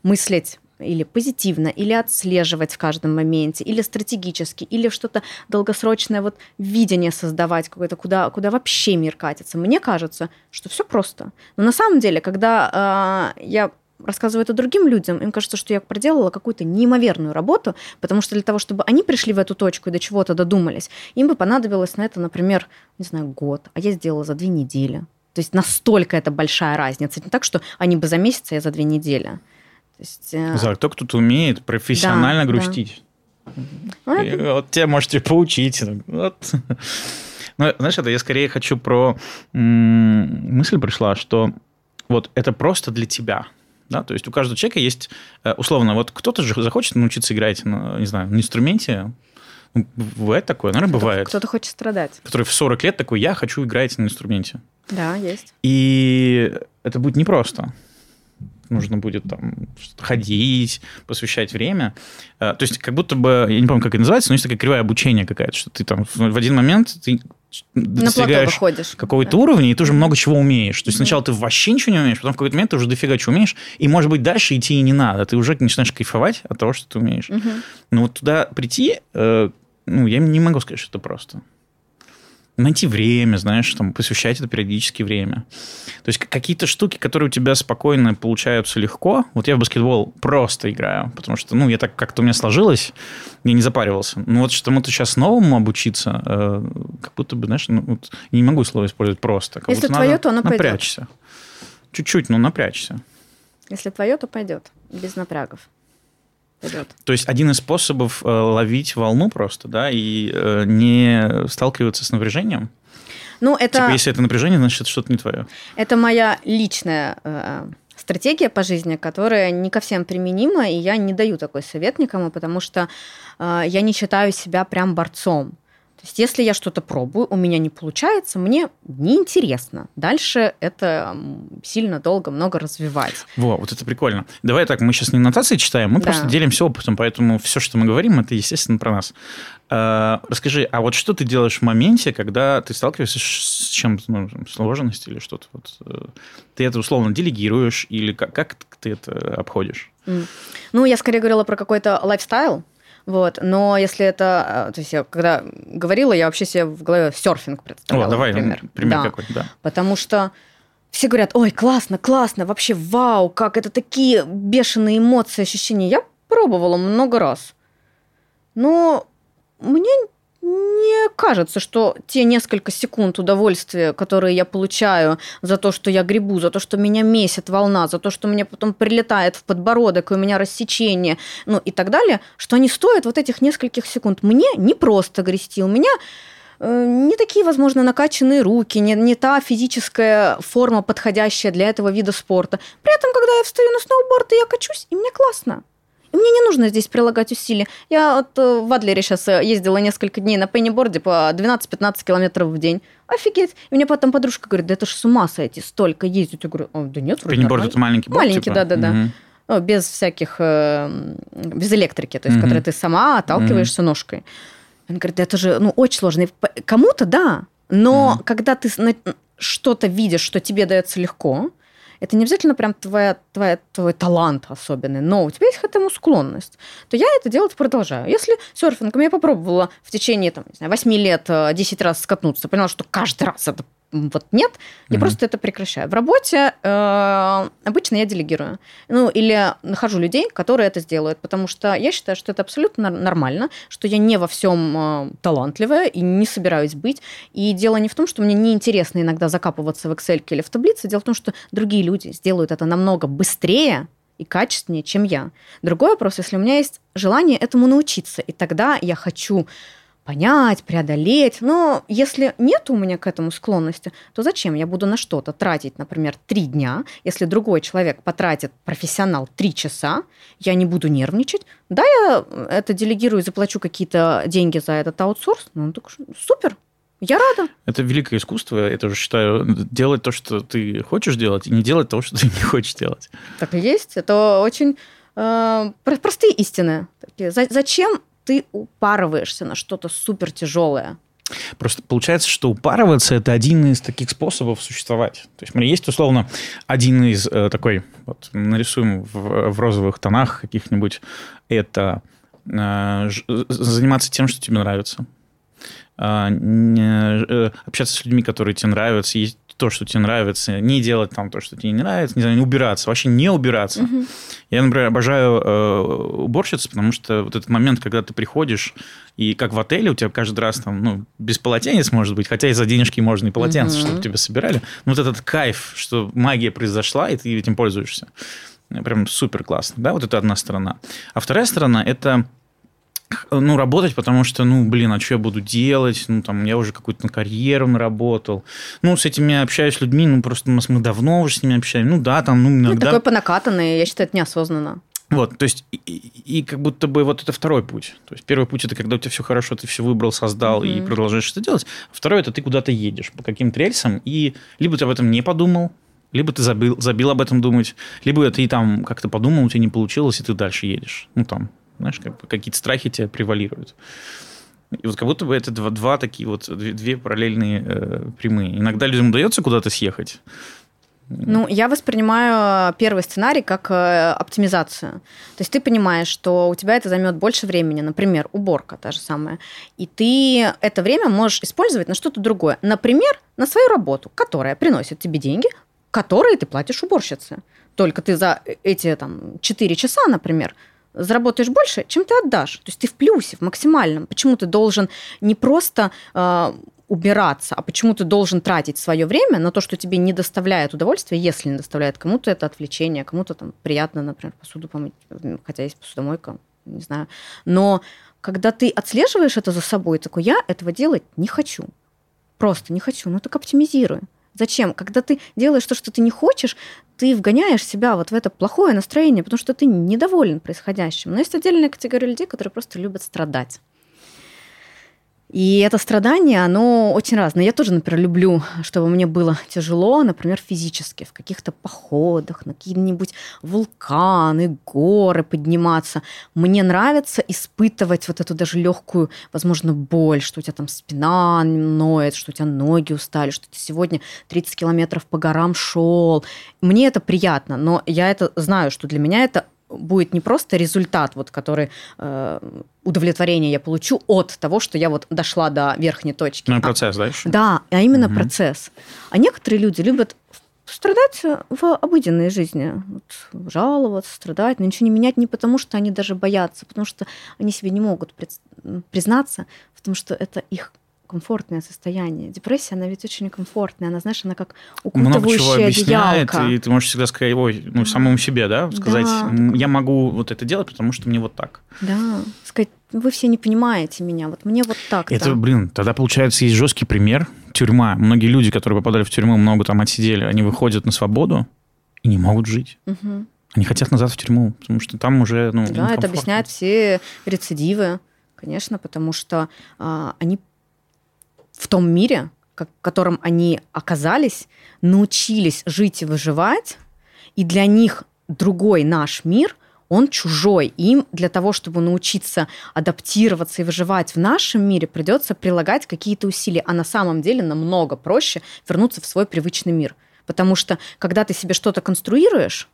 мыслить или позитивно, или отслеживать в каждом моменте, или стратегически, или что-то долгосрочное вот видение создавать какое-то, куда, куда вообще мир катится. Мне кажется, что все просто. Но на самом деле, когда э, я рассказываю это другим людям, им кажется, что я проделала какую-то неимоверную работу, потому что для того, чтобы они пришли в эту точку и до чего-то додумались, им бы понадобилось на это, например, не знаю, год, а я сделала за две недели. То есть настолько это большая разница. Не так, что они бы за месяц, а я за две недели. То есть, э... Зар, кто кто-то умеет профессионально да, грустить. Да. И вот тебя можете поучить. Вот. Но, знаешь, это я скорее хочу про... Мысль пришла, что вот это просто для тебя – да? То есть у каждого человека есть, э, условно, вот кто-то же захочет научиться играть, на, не знаю, на инструменте, ну, бывает такое, наверное, кто бывает. Кто-то хочет страдать. Который в 40 лет такой, я хочу играть на инструменте. Да, есть. И это будет непросто. Нужно будет там ходить, посвящать время. Э, то есть как будто бы, я не помню, как это называется, но есть такая кривая обучение какая-то, что ты там в один момент ты достигаешь какого-то да. уровня, и ты уже много чего умеешь. То есть сначала ты вообще ничего не умеешь, потом в какой-то момент ты уже дофига чего умеешь, и, может быть, дальше идти и не надо. Ты уже начинаешь кайфовать от того, что ты умеешь. Угу. Но вот туда прийти, э, ну, я не могу сказать, что это просто. Найти время, знаешь, там, посвящать это периодически время. То есть какие-то штуки, которые у тебя спокойно получаются легко. Вот я в баскетбол просто играю, потому что, ну, я так как-то у меня сложилось, я не запаривался. Ну, вот чему-то сейчас новому обучиться, э, как будто бы, знаешь, ну, вот, не могу слово использовать просто. Как Если твое, то оно напрячься. пойдет. Чуть-чуть, но напрячься. Если твое, то пойдет, без напрягов. Пойдет. То есть один из способов э, ловить волну просто, да, и э, не сталкиваться с напряжением. Ну, это... Типа, если это напряжение, значит, что-то не твое. Это моя личная э, стратегия по жизни, которая не ко всем применима, и я не даю такой совет никому, потому что э, я не считаю себя прям борцом. То есть, если я что-то пробую, у меня не получается, мне неинтересно. Дальше это сильно долго, много развивать. Во, вот это прикольно. Давай так, мы сейчас не нотации читаем, мы да. просто делимся опытом, поэтому все, что мы говорим, это, естественно, про нас. А, расскажи, а вот что ты делаешь в моменте, когда ты сталкиваешься с чем-то, ну, сложностью или что-то? Вот, э, ты это условно делегируешь или как, как ты это обходишь? Ну, я скорее говорила про какой-то лайфстайл, вот. Но если это... Э, то есть я когда говорила, я вообще себе в голове серфинг представляла, О, давай, например. пример да. какой да. Потому что все говорят, ой, классно, классно, вообще вау, как это такие бешеные эмоции, ощущения. Я пробовала много раз. Но мне не кажется, что те несколько секунд удовольствия, которые я получаю за то, что я грибу, за то, что меня месит волна, за то, что мне потом прилетает в подбородок, и у меня рассечение, ну и так далее, что они стоят вот этих нескольких секунд. Мне не просто грести, у меня э, не такие, возможно, накачанные руки, не, не та физическая форма, подходящая для этого вида спорта. При этом, когда я встаю на сноуборд, и я качусь, и мне классно. И мне не нужно здесь прилагать усилия. Я вот э, в Адлере сейчас э, ездила несколько дней на пенниборде по 12-15 километров в день. Офигеть. И мне потом подружка говорит, да это ж с ума сойти, столько ездить. Я говорю, да нет, вроде Пенниборд это маленький борд, Маленький, да-да-да. Угу. Без всяких, э, без электрики, то есть, угу. которой ты сама отталкиваешься угу. ножкой. Он говорит, да это же ну, очень сложно. Кому-то да, но угу. когда ты что-то видишь, что тебе дается легко, это не обязательно прям твоя, твоя, твой талант особенный, но у тебя есть к этому склонность, то я это делать продолжаю. Если серфингом я попробовала в течение там, не знаю, 8 лет 10 э, раз скатнуться, поняла, что каждый раз это вот нет, я mm просто это прекращаю. В работе э, обычно я делегирую. Ну, или нахожу людей, которые это сделают, потому что я считаю, что это абсолютно нормально, что я не во всем э, талантливая и не собираюсь быть. И дело не в том, что мне неинтересно иногда закапываться в Excel или в таблице, дело в том, что другие люди сделают это намного быстрее, и качественнее, чем я. Другой вопрос, если у меня есть желание этому научиться, и тогда я хочу понять, преодолеть. Но если нет у меня к этому склонности, то зачем я буду на что-то тратить, например, три дня, если другой человек потратит, профессионал, три часа, я не буду нервничать. Да, я это делегирую, заплачу какие-то деньги за этот аутсорс, ну так супер, я рада. Это великое искусство, я тоже считаю, делать то, что ты хочешь делать, и не делать того, что ты <laughs> не хочешь делать. Так и есть. Это очень э, простые истины. Зачем ты упарываешься на что-то супер тяжелое. Просто получается, что упарываться это один из таких способов существовать. То есть, смотри, есть условно один из э, такой, вот нарисуем в, в розовых тонах каких-нибудь, это э, заниматься тем, что тебе нравится. Э, э, общаться с людьми, которые тебе нравятся, есть то, что тебе нравится, не делать там то, что тебе не нравится, не знаю, не убираться, вообще не убираться. Угу. Я, например, обожаю э, уборщиц, потому что вот этот момент, когда ты приходишь, и как в отеле у тебя каждый раз там, ну, без полотенец может быть, хотя и за денежки можно и полотенце, угу. чтобы тебя собирали. Но вот этот кайф, что магия произошла, и ты этим пользуешься. Прям супер классно, да, вот это одна сторона. А вторая сторона – это ну, работать, потому что, ну, блин, а что я буду делать? Ну, там, я уже какую-то карьеру наработал. Ну, с этими общаюсь людьми, ну, просто мы давно уже с ними общаемся. Ну, да, там, ну, иногда... Ну, такой понакатанный, я считаю, это неосознанно. Вот, то есть, и, и, как будто бы вот это второй путь. То есть, первый путь – это когда у тебя все хорошо, ты все выбрал, создал mm-hmm. и продолжаешь это делать. Второй – это ты куда-то едешь по каким-то рельсам, и либо ты об этом не подумал, либо ты забил, забил об этом думать, либо ты там как-то подумал, у тебя не получилось, и ты дальше едешь. Ну, там, знаешь, как бы какие-то страхи тебя превалируют. И вот как будто бы это два, два такие вот, две, две параллельные э, прямые. Иногда людям удается куда-то съехать, Ну, я воспринимаю первый сценарий как э, оптимизацию. То есть ты понимаешь, что у тебя это займет больше времени, например, уборка та же самая, и ты это время можешь использовать на что-то другое. Например, на свою работу, которая приносит тебе деньги, которые ты платишь уборщице. Только ты за эти там 4 часа, например, заработаешь больше, чем ты отдашь. То есть ты в плюсе, в максимальном. Почему ты должен не просто э, убираться, а почему ты должен тратить свое время на то, что тебе не доставляет удовольствия, если не доставляет кому-то это отвлечение, кому-то там приятно, например, посуду помыть, хотя есть посудомойка, не знаю. Но когда ты отслеживаешь это за собой, такой, я этого делать не хочу. Просто не хочу. Ну так оптимизируй. Зачем? Когда ты делаешь то, что ты не хочешь, ты вгоняешь себя вот в это плохое настроение, потому что ты недоволен происходящим. Но есть отдельная категория людей, которые просто любят страдать. И это страдание, оно очень разное. Я тоже, например, люблю, чтобы мне было тяжело, например, физически, в каких-то походах, на какие-нибудь вулканы, горы подниматься. Мне нравится испытывать вот эту даже легкую, возможно, боль, что у тебя там спина ноет, что у тебя ноги устали, что ты сегодня 30 километров по горам шел. Мне это приятно, но я это знаю, что для меня это будет не просто результат, вот, который э, удовлетворение я получу от того, что я вот дошла до верхней точки. Ну и процесс, а, да, еще? Да, а именно угу. процесс. А некоторые люди любят страдать в обыденной жизни, вот, жаловаться, страдать, но ничего не менять не потому, что они даже боятся, потому что они себе не могут признаться, потому что это их комфортное состояние. Депрессия, она ведь очень комфортная. Она, знаешь, она как укутывающая Много чего объясняет, одеялка. и ты можешь всегда сказать, ой, ну, самому себе, да, сказать, да. я могу вот это делать, потому что мне вот так. Да, сказать, вы все не понимаете меня, вот мне вот так. Это, блин, тогда, получается, есть жесткий пример. Тюрьма. Многие люди, которые попадали в тюрьму, много там отсидели, они выходят на свободу и не могут жить. Угу. Они хотят назад в тюрьму, потому что там уже, ну, Да, это объясняет все рецидивы, конечно, потому что а, они в том мире, в котором они оказались, научились жить и выживать, и для них другой наш мир, он чужой. Им для того, чтобы научиться адаптироваться и выживать в нашем мире, придется прилагать какие-то усилия. А на самом деле намного проще вернуться в свой привычный мир. Потому что когда ты себе что-то конструируешь,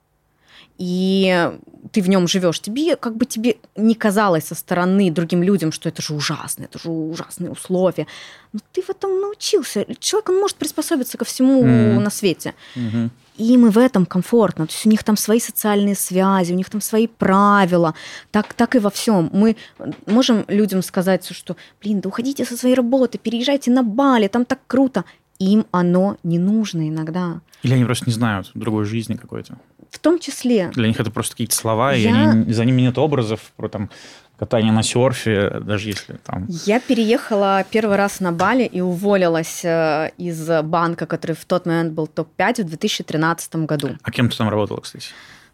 и ты в нем живешь, тебе как бы тебе не казалось со стороны другим людям, что это же ужасно, это же ужасные условия. Но ты в этом научился. Человек, он может приспособиться ко всему mm. на свете. Mm-hmm. Им и в этом комфортно. То есть у них там свои социальные связи, у них там свои правила. Так, так и во всем. Мы можем людям сказать, что, блин, да уходите со своей работы, переезжайте на Бали, там так круто. Им оно не нужно иногда. Или они просто не знают другой жизни какой-то. В том числе. Для них это просто какие-то слова, я... и они, за ними нет образов про там катание на серфе, даже если там... Я переехала первый раз на Бали и уволилась э, из банка, который в тот момент был топ-5 в 2013 году. А кем ты там работала, кстати?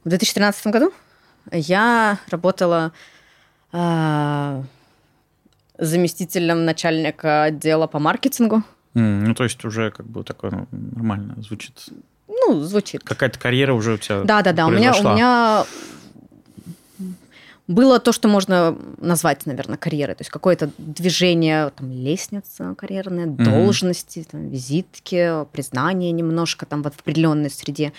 В 2013 году я работала э, заместителем начальника отдела по маркетингу. Mm, ну, то есть уже как бы такое ну, нормально звучит ну, звучит. Какая-то карьера уже у тебя Да, да, да. У меня, у меня было то, что можно назвать, наверное, карьерой. То есть какое-то движение, там, лестница карьерная, mm-hmm. должности, там, визитки, признание немножко там в определенной среде.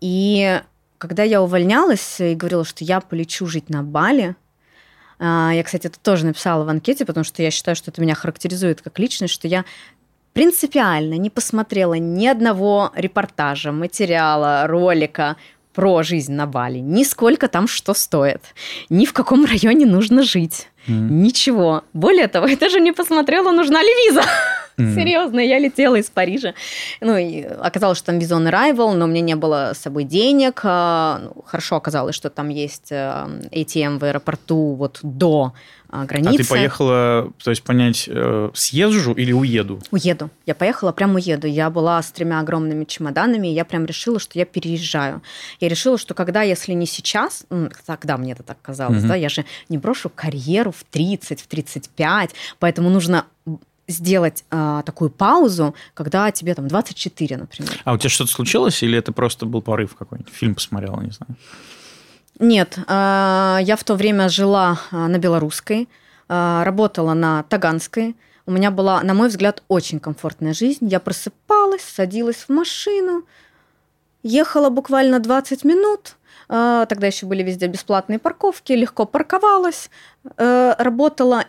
И когда я увольнялась и говорила, что я полечу жить на Бали, а, я, кстати, это тоже написала в анкете, потому что я считаю, что это меня характеризует как личность, что я принципиально не посмотрела ни одного репортажа, материала, ролика про жизнь на Бали, ни сколько там что стоит, ни в каком районе нужно жить, mm. ничего. Более того, я даже не посмотрела, нужна ли виза. Mm. Серьезно, я летела из Парижа. Ну, и оказалось, что там виза on arrival, но у меня не было с собой денег. А, ну, хорошо оказалось, что там есть ATM э, в аэропорту вот до границы. А ты поехала, то есть понять, э, съезжу или уеду? Уеду. Я поехала, прям уеду. Я была с тремя огромными чемоданами, и я прям решила, что я переезжаю. Я решила, что когда, если не сейчас, тогда мне это так казалось, угу. да, я же не брошу карьеру в 30, в 35, поэтому нужно сделать э, такую паузу, когда тебе там 24, например. А у тебя что-то случилось, или это просто был порыв какой-нибудь? Фильм посмотрела, не знаю. Нет, э, я в то время жила э, на белорусской, э, работала на таганской. У меня была, на мой взгляд, очень комфортная жизнь. Я просыпалась, садилась в машину, ехала буквально 20 минут, тогда еще были везде бесплатные парковки, легко парковалась, э, работала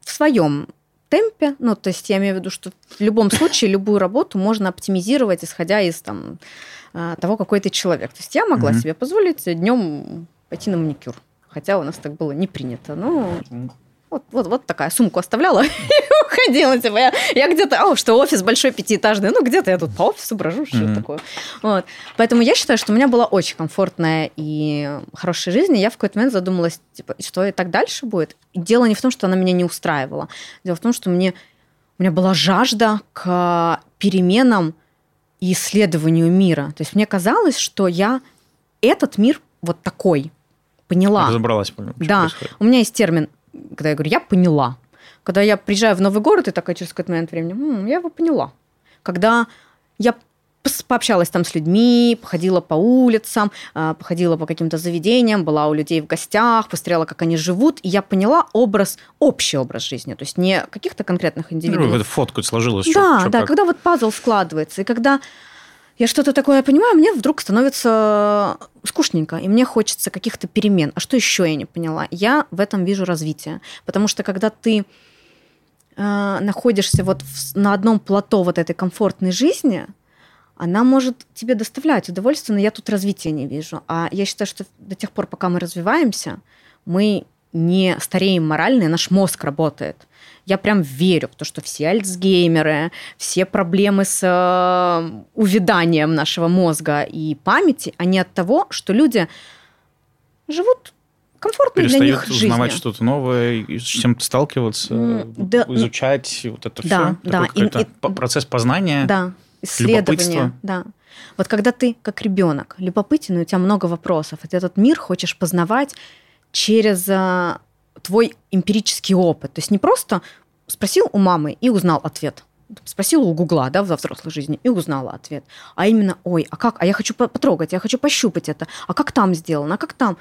в своем темпе, ну, то есть я имею в виду, что в любом случае любую работу можно оптимизировать, исходя из там, того, какой ты человек. То есть я могла mm-hmm. себе позволить днем пойти на маникюр, хотя у нас так было не принято. Ну, вот, вот, вот такая сумку оставляла <laughs> и уходила. Типа, я, я где-то, о, что офис большой пятиэтажный, ну где-то я тут по офису брожу, что mm-hmm. такое. Вот. Поэтому я считаю, что у меня была очень комфортная и хорошая жизнь, и я в какой-то момент задумалась, типа, что и так дальше будет. И дело не в том, что она меня не устраивала. Дело в том, что мне, у меня была жажда к переменам и исследованию мира. То есть мне казалось, что я этот мир вот такой поняла. Разобралась, поняла. Да. Происходит. У меня есть термин когда я говорю, я поняла. Когда я приезжаю в новый город, и такая через какой-то момент времени, М, я его поняла. Когда я пообщалась там с людьми, походила по улицам, а, походила по каким-то заведениям, была у людей в гостях, посмотрела, как они живут, и я поняла образ, общий образ жизни, то есть не каких-то конкретных индивидуумов. Ну, фотку сложилась. Да, что, да, как. когда вот пазл складывается, и когда я что-то такое понимаю, мне вдруг становится скучненько, и мне хочется каких-то перемен. А что еще я не поняла? Я в этом вижу развитие. Потому что когда ты э, находишься вот в, на одном плато вот этой комфортной жизни, она может тебе доставлять удовольствие, но я тут развития не вижу. А я считаю, что до тех пор, пока мы развиваемся, мы не стареем морально, и наш мозг работает я прям верю в то, что все альцгеймеры, все проблемы с э, увяданием нашего мозга и памяти, они от того, что люди живут комфортной для них жизнью. узнавать что-то новое, с чем-то сталкиваться, да, изучать вот это да, все. Да, Такой и, и, процесс познания. Да, исследования. Да. Вот когда ты как ребенок любопытен, у тебя много вопросов, и ты этот мир хочешь познавать через э, твой эмпирический опыт. То есть не просто спросил у мамы и узнал ответ. Спросил у Гугла, да, во взрослой жизни, и узнала ответ. А именно, ой, а как? А я хочу потрогать, я хочу пощупать это. А как там сделано? А как там?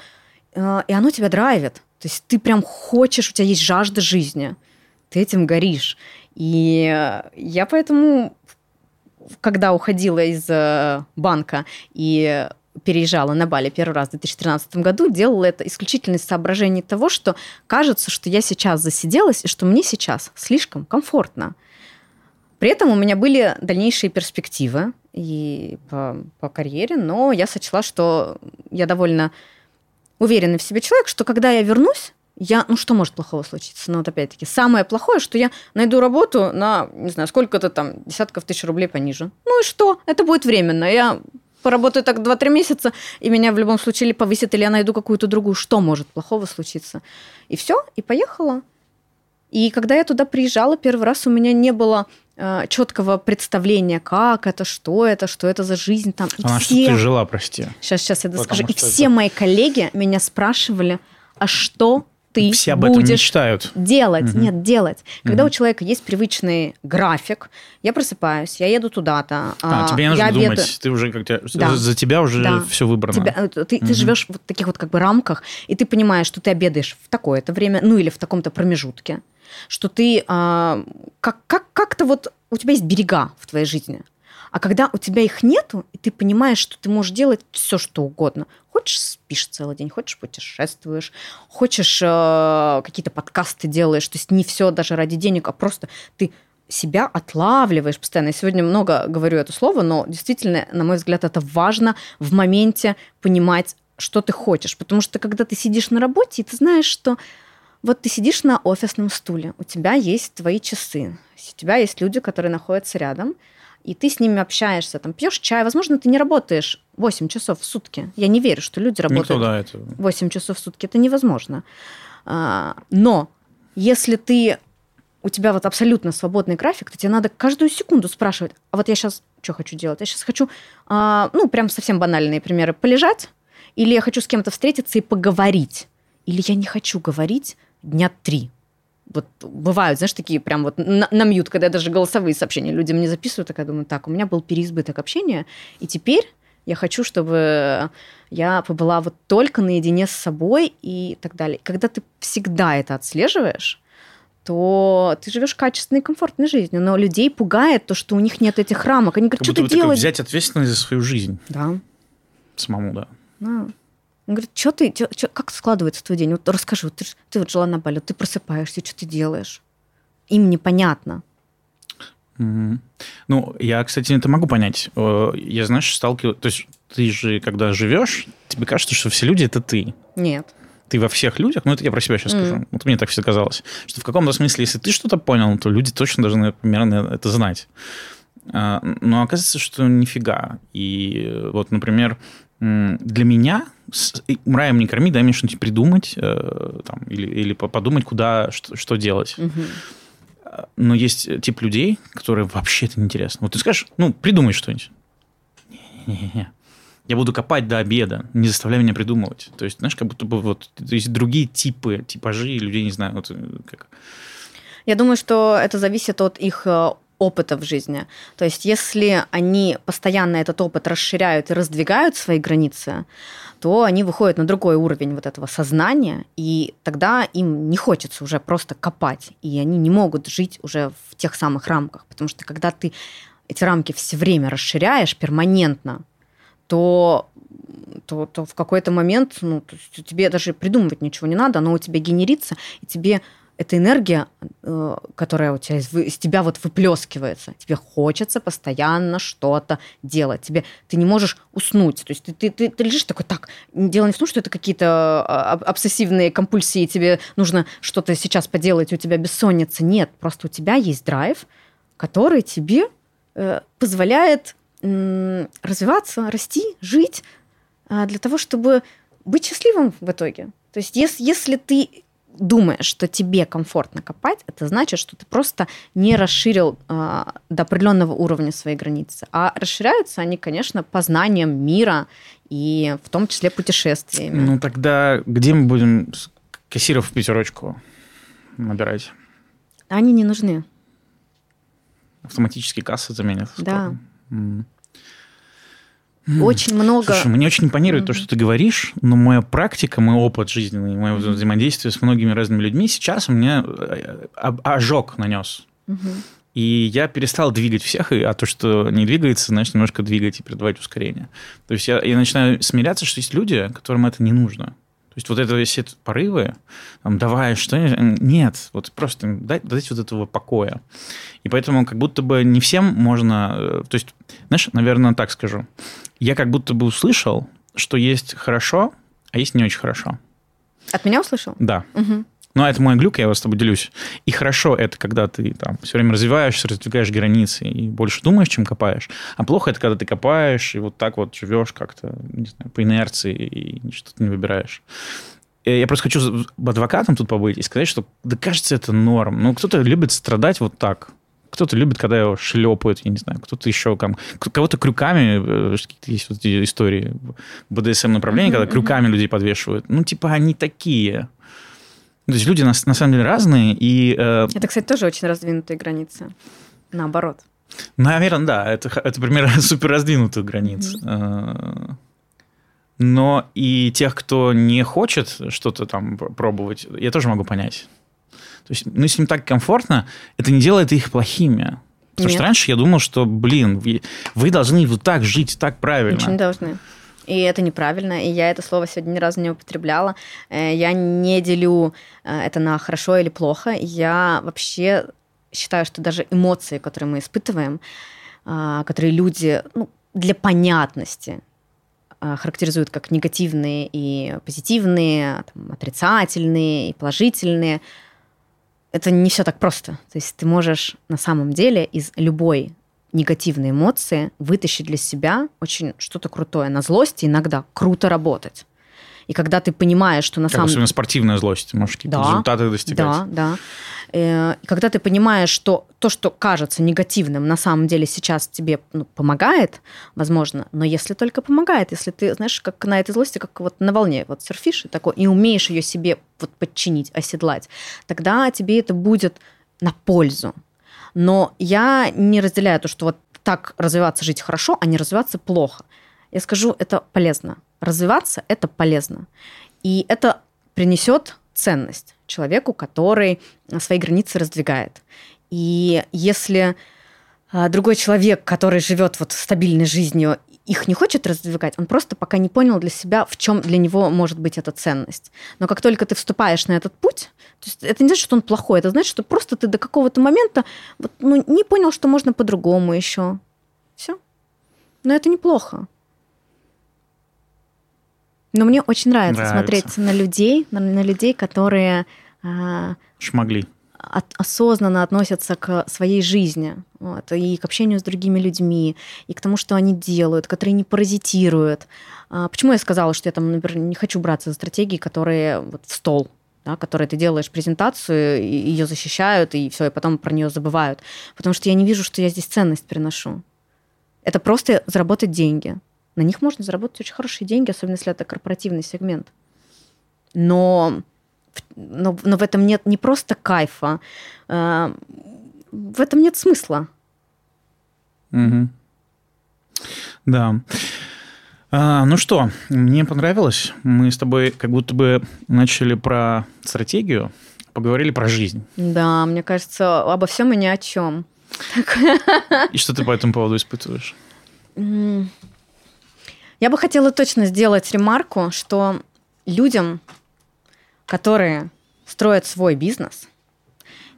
Э, и оно тебя драйвит. То есть ты прям хочешь, у тебя есть жажда жизни. Ты этим горишь. И я поэтому, когда уходила из э, банка и переезжала на Бали первый раз в 2013 году, делала это исключительно из соображений того, что кажется, что я сейчас засиделась и что мне сейчас слишком комфортно. При этом у меня были дальнейшие перспективы и по, по карьере, но я сочла, что я довольно уверенный в себе человек, что когда я вернусь, я, ну что может плохого случиться? Ну вот опять-таки, самое плохое, что я найду работу на, не знаю, сколько-то там десятков тысяч рублей пониже. Ну и что? Это будет временно. Я поработаю так 2-3 месяца, и меня в любом случае или повысят, или я найду какую-то другую. Что может плохого случиться? И все, и поехала. И когда я туда приезжала первый раз, у меня не было э, четкого представления, как это, что это, что это за жизнь там. И а все... что ты жила, прости. Сейчас, сейчас я доскажу. И все это... мои коллеги меня спрашивали, а что ты Все об будешь этом мечтают. делать. Угу. Нет, делать. Когда угу. у человека есть привычный график, я просыпаюсь, я еду туда-то. А, а тебе не нужно обеду... думать, ты уже как-то да. за тебя уже да. все выбрано. Тебя, э, ты, угу. ты живешь в таких вот как бы рамках, и ты понимаешь, что ты обедаешь в такое-то время, ну или в таком-то промежутке, что ты а, как, как, как-то вот у тебя есть берега в твоей жизни. А когда у тебя их нету, и ты понимаешь, что ты можешь делать все, что угодно. Хочешь, спишь целый день, хочешь, путешествуешь, хочешь, э, какие-то подкасты делаешь. То есть не все даже ради денег, а просто ты себя отлавливаешь постоянно. Я сегодня много говорю это слово, но действительно, на мой взгляд, это важно в моменте понимать, что ты хочешь. Потому что когда ты сидишь на работе, и ты знаешь, что вот ты сидишь на офисном стуле, у тебя есть твои часы, у тебя есть люди, которые находятся рядом, и ты с ними общаешься, там, пьешь чай, возможно, ты не работаешь 8 часов в сутки. Я не верю, что люди работают Никто, да, это... 8 часов в сутки. Это невозможно. А, но если ты у тебя вот абсолютно свободный график, то тебе надо каждую секунду спрашивать, а вот я сейчас что хочу делать? Я сейчас хочу, а, ну, прям совсем банальные примеры, полежать, или я хочу с кем-то встретиться и поговорить, или я не хочу говорить дня три вот бывают, знаешь, такие прям вот на, на мьют, когда я даже голосовые сообщения людям не записываю, так я думаю, так, у меня был переизбыток общения, и теперь я хочу, чтобы я побыла вот только наедине с собой и так далее. Когда ты всегда это отслеживаешь, то ты живешь качественной и комфортной жизнью. Но людей пугает то, что у них нет этих рамок. Они говорят, как что ты делаешь? взять ответственность за свою жизнь. Да. Самому, да. Ну, он говорит, что ты, чё, чё, как складывается твой день? Вот расскажи, вот ты, ты вот жила на Бали, вот ты просыпаешься, что ты делаешь? Им непонятно. Mm-hmm. Ну, я, кстати, это могу понять. Я, знаешь, сталкиваюсь... То есть ты же, когда живешь, тебе кажется, что все люди – это ты. Нет. Ты во всех людях, ну, это я про себя сейчас mm. скажу, вот мне так всегда казалось, что в каком-то смысле, если ты что-то понял, то люди точно должны примерно это знать. А, но оказывается, что нифига. И вот, например, для меня раем не корми, дай мне что-нибудь придумать э, там, или, или подумать, куда, что, что делать. Угу. Но есть тип людей, которые вообще это неинтересно. Вот ты скажешь, ну, придумай что-нибудь. Не-не-не. Я буду копать до обеда, не заставляй меня придумывать. То есть, знаешь, как будто бы вот есть другие типы, типажи людей, не знаю, вот э, как. Я думаю, что это зависит от их э, опыта в жизни. То есть если они постоянно этот опыт расширяют и раздвигают свои границы, то они выходят на другой уровень вот этого сознания, и тогда им не хочется уже просто копать, и они не могут жить уже в тех самых рамках, потому что когда ты эти рамки все время расширяешь перманентно, то то, то в какой-то момент ну, то тебе даже придумывать ничего не надо, оно у тебя генерится, и тебе эта энергия, э, которая у тебя из, из тебя вот выплескивается. Тебе хочется постоянно что-то делать. Тебе, ты не можешь уснуть. То есть ты, ты, ты, ты лежишь такой, так, дело не в том, что это какие-то а, обсессивные компульсии, тебе нужно что-то сейчас поделать, у тебя бессонница. Нет, просто у тебя есть драйв, который тебе э, позволяет развиваться, расти, жить э, для того, чтобы быть счастливым в итоге. То есть если ты думаешь, что тебе комфортно копать, это значит, что ты просто не расширил э, до определенного уровня свои границы. А расширяются они, конечно, познанием мира и в том числе путешествиями. Ну тогда где мы будем кассиров в пятерочку набирать? Они не нужны. Автоматически кассы заменят. Да. Mm. Очень много. Слушай, мне очень импонирует mm-hmm. то, что ты говоришь, но моя практика, мой опыт жизненный, мое взаимодействие с многими разными людьми сейчас мне э, ожог нанес. Mm-hmm. И я перестал двигать всех, а то, что не двигается, значит, немножко двигать и придавать ускорение. То есть я, я начинаю смиряться, что есть люди, которым это не нужно. То есть вот это все порывы, там, давай, что нет, вот просто дать, дать вот этого покоя. И поэтому как будто бы не всем можно, э, то есть, знаешь, наверное, так скажу, я как будто бы услышал, что есть хорошо, а есть не очень хорошо. От меня услышал? Да. Угу. Ну, это мой глюк, я вас с тобой делюсь. И хорошо это, когда ты там все время развиваешься, раздвигаешь границы и больше думаешь, чем копаешь. А плохо это, когда ты копаешь и вот так вот живешь как-то, не знаю, по инерции и что-то не выбираешь. Э, я просто хочу адвокатом тут побыть и сказать, что да кажется, это норм. Ну, кто-то любит страдать вот так. Кто-то любит, когда его шлепают, я не знаю, кто-то еще, там, кого-то крюками, э, какие-то есть вот эти истории в БДСМ направлении, mm-hmm, когда крюками людей подвешивают. Ну, типа, они такие. То есть люди на, на самом деле разные. И, э... Это, кстати, тоже очень раздвинутые границы. Наоборот. Наверное, да. Это, это примерно <laughs> супер раздвинутых границ. Mm-hmm. Но и тех, кто не хочет что-то там пробовать, я тоже могу понять. То есть, ну, если им так комфортно, это не делает их плохими. Потому Нет. что раньше я думал, что, блин, вы, вы должны вот так жить, так правильно. Очень должны. И это неправильно, и я это слово сегодня ни разу не употребляла. Э, я не делю э, это на хорошо или плохо. Я вообще считаю, что даже эмоции, которые мы испытываем, э, которые люди ну, для понятности характеризуют как негативные и позитивные, там, отрицательные и положительные, это не все так просто. То есть ты можешь на самом деле из любой негативные эмоции, вытащить для себя очень что-то крутое. На злости иногда круто работать. И когда ты понимаешь, что на как самом деле... спортивная злость, может, какие-то да, результаты достигать. Да, да. Э, и когда ты понимаешь, что то, что кажется негативным, на самом деле сейчас тебе ну, помогает, возможно, но если только помогает, если ты, знаешь, как на этой злости, как вот на волне, вот серфишь и такой, и умеешь ее себе вот подчинить, оседлать, тогда тебе это будет на пользу. Но я не разделяю то, что вот так развиваться, жить хорошо, а не развиваться плохо. Я скажу, это полезно. Развиваться – это полезно. И это принесет ценность человеку, который свои границы раздвигает. И если а, другой человек, который живет вот стабильной жизнью, их не хочет раздвигать, он просто пока не понял для себя, в чем для него может быть эта ценность. Но как только ты вступаешь на этот путь, то есть это не значит, что он плохой, это значит, что просто ты до какого-то момента вот, ну, не понял, что можно по-другому еще. Все. Но это неплохо. Но мне очень нравится, нравится. смотреть на людей, на, на людей, которые... Э, Шмогли от, осознанно относятся к своей жизни, вот, и к общению с другими людьми, и к тому, что они делают, которые не паразитируют. А, почему я сказала, что я там, например, не хочу браться за стратегии, которые вот в стол, да, которые ты делаешь презентацию, и ее защищают, и все, и потом про нее забывают. Потому что я не вижу, что я здесь ценность приношу. Это просто заработать деньги. На них можно заработать очень хорошие деньги, особенно если это корпоративный сегмент. Но но, но в этом нет не просто кайфа, э, в этом нет смысла. Угу. Да. А, ну что, мне понравилось. Мы с тобой как будто бы начали про стратегию, поговорили про жизнь. Да, мне кажется, обо всем и ни о чем. И что ты по этому поводу испытываешь? Я бы хотела точно сделать ремарку, что людям которые строят свой бизнес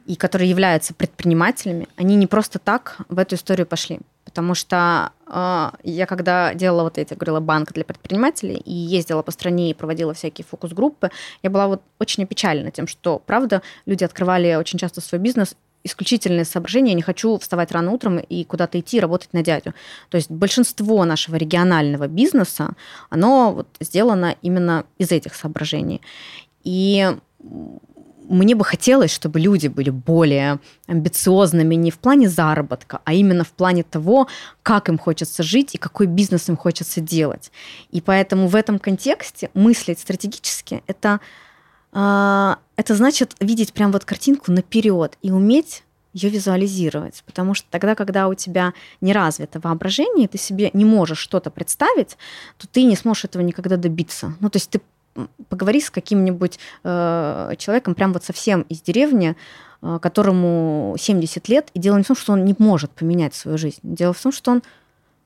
и которые являются предпринимателями, они не просто так в эту историю пошли. Потому что э, я когда делала вот эти, говорила, банк для предпринимателей и ездила по стране и проводила всякие фокус-группы, я была вот очень опечалена тем, что, правда, люди открывали очень часто свой бизнес исключительное соображение, я не хочу вставать рано утром и куда-то идти работать на дядю. То есть большинство нашего регионального бизнеса, оно вот сделано именно из этих соображений. И мне бы хотелось, чтобы люди были более амбициозными не в плане заработка, а именно в плане того, как им хочется жить и какой бизнес им хочется делать. И поэтому в этом контексте мыслить стратегически это, а, это значит видеть прям вот картинку наперед и уметь ее визуализировать. Потому что тогда, когда у тебя не развито воображение, ты себе не можешь что-то представить, то ты не сможешь этого никогда добиться. Ну, то есть ты поговори с каким-нибудь э, человеком прям вот совсем из деревни, э, которому 70 лет, и дело не в том, что он не может поменять свою жизнь. Дело в том, что он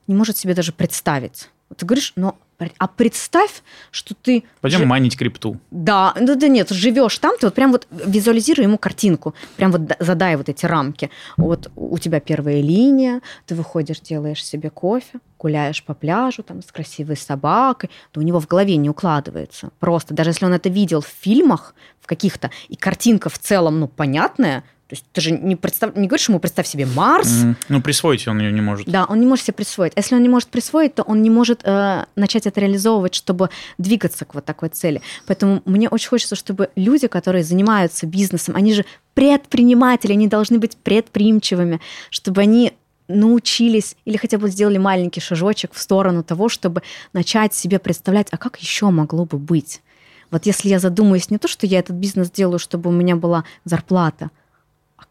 не может себе даже представить. Вот ты говоришь, но а представь, что ты... Пойдем ж... манить крипту. Да, ну да нет, живешь там, ты вот прям вот визуализируй ему картинку, прям вот задай вот эти рамки. Вот у тебя первая линия, ты выходишь, делаешь себе кофе, гуляешь по пляжу там с красивой собакой, то у него в голове не укладывается. Просто, даже если он это видел в фильмах, в каких-то, и картинка в целом, ну, понятная, то есть ты же не, представ... не говоришь ему, представь себе Марс. Mm-hmm. Ну, присвоить он ее не может. Да, он не может себе присвоить. Если он не может присвоить, то он не может э, начать это реализовывать, чтобы двигаться к вот такой цели. Поэтому мне очень хочется, чтобы люди, которые занимаются бизнесом, они же предприниматели, они должны быть предприимчивыми, чтобы они научились или хотя бы сделали маленький шажочек в сторону того, чтобы начать себе представлять, а как еще могло бы быть. Вот если я задумаюсь не то, что я этот бизнес делаю, чтобы у меня была зарплата,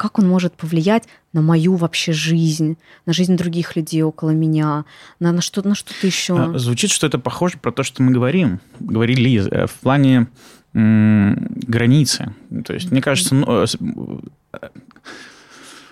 как он может повлиять на мою вообще жизнь, на жизнь других людей около меня, на, на, что, на что-то еще. А, звучит, что это похоже про то, что мы говорим, говорили э, в плане границы. То есть, мне кажется, ну, э,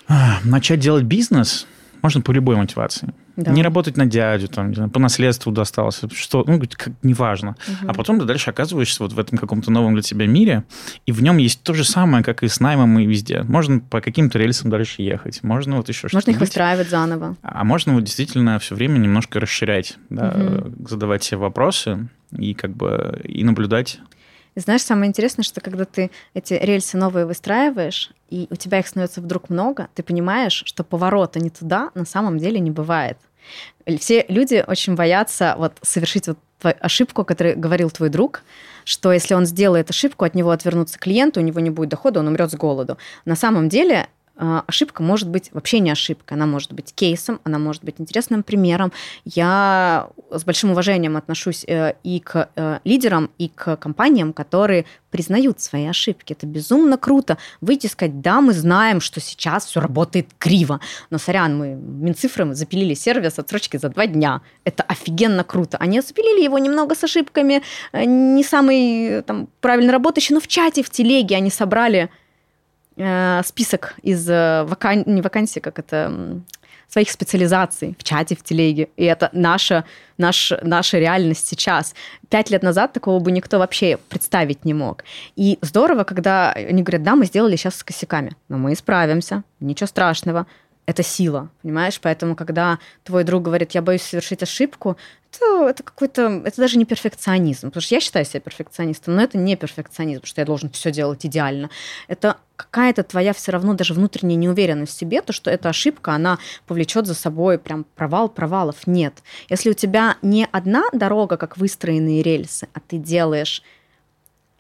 э, начать делать бизнес можно по любой мотивации. Да. Не работать на дядю, там, по наследству достался, что, ну, как, неважно. Угу. А потом ты дальше оказываешься вот в этом каком-то новом для тебя мире, и в нем есть то же самое, как и с наймом и везде. Можно по каким-то рельсам дальше ехать, можно вот еще что-то. Можно их выстраивать заново. А можно вот действительно все время немножко расширять, да, угу. задавать себе вопросы и как бы и наблюдать и знаешь, самое интересное, что когда ты эти рельсы новые выстраиваешь, и у тебя их становится вдруг много, ты понимаешь, что поворота не туда на самом деле не бывает. Все люди очень боятся вот совершить вот ошибку, о которой говорил твой друг, что если он сделает ошибку, от него отвернутся клиенты, у него не будет дохода, он умрет с голоду. На самом деле ошибка может быть вообще не ошибка, она может быть кейсом, она может быть интересным примером. Я с большим уважением отношусь э, и к э, лидерам, и к компаниям, которые признают свои ошибки. Это безумно круто. Выйти и сказать, да, мы знаем, что сейчас все работает криво, но, сорян, мы Минцифры запилили сервис отсрочки за два дня. Это офигенно круто. Они запилили его немного с ошибками, э, не самый там, правильно работающий, но в чате, в телеге они собрали список из э, вакан... не вакансий, как это своих специализаций в чате, в телеге. И это наша, наша, наша реальность сейчас. Пять лет назад такого бы никто вообще представить не мог. И здорово, когда они говорят, да, мы сделали сейчас с косяками, но мы исправимся, ничего страшного это сила, понимаешь? Поэтому, когда твой друг говорит, я боюсь совершить ошибку, то это какой-то, это даже не перфекционизм, потому что я считаю себя перфекционистом, но это не перфекционизм, что я должен все делать идеально. Это какая-то твоя все равно даже внутренняя неуверенность в себе, то, что эта ошибка, она повлечет за собой прям провал провалов. Нет. Если у тебя не одна дорога, как выстроенные рельсы, а ты делаешь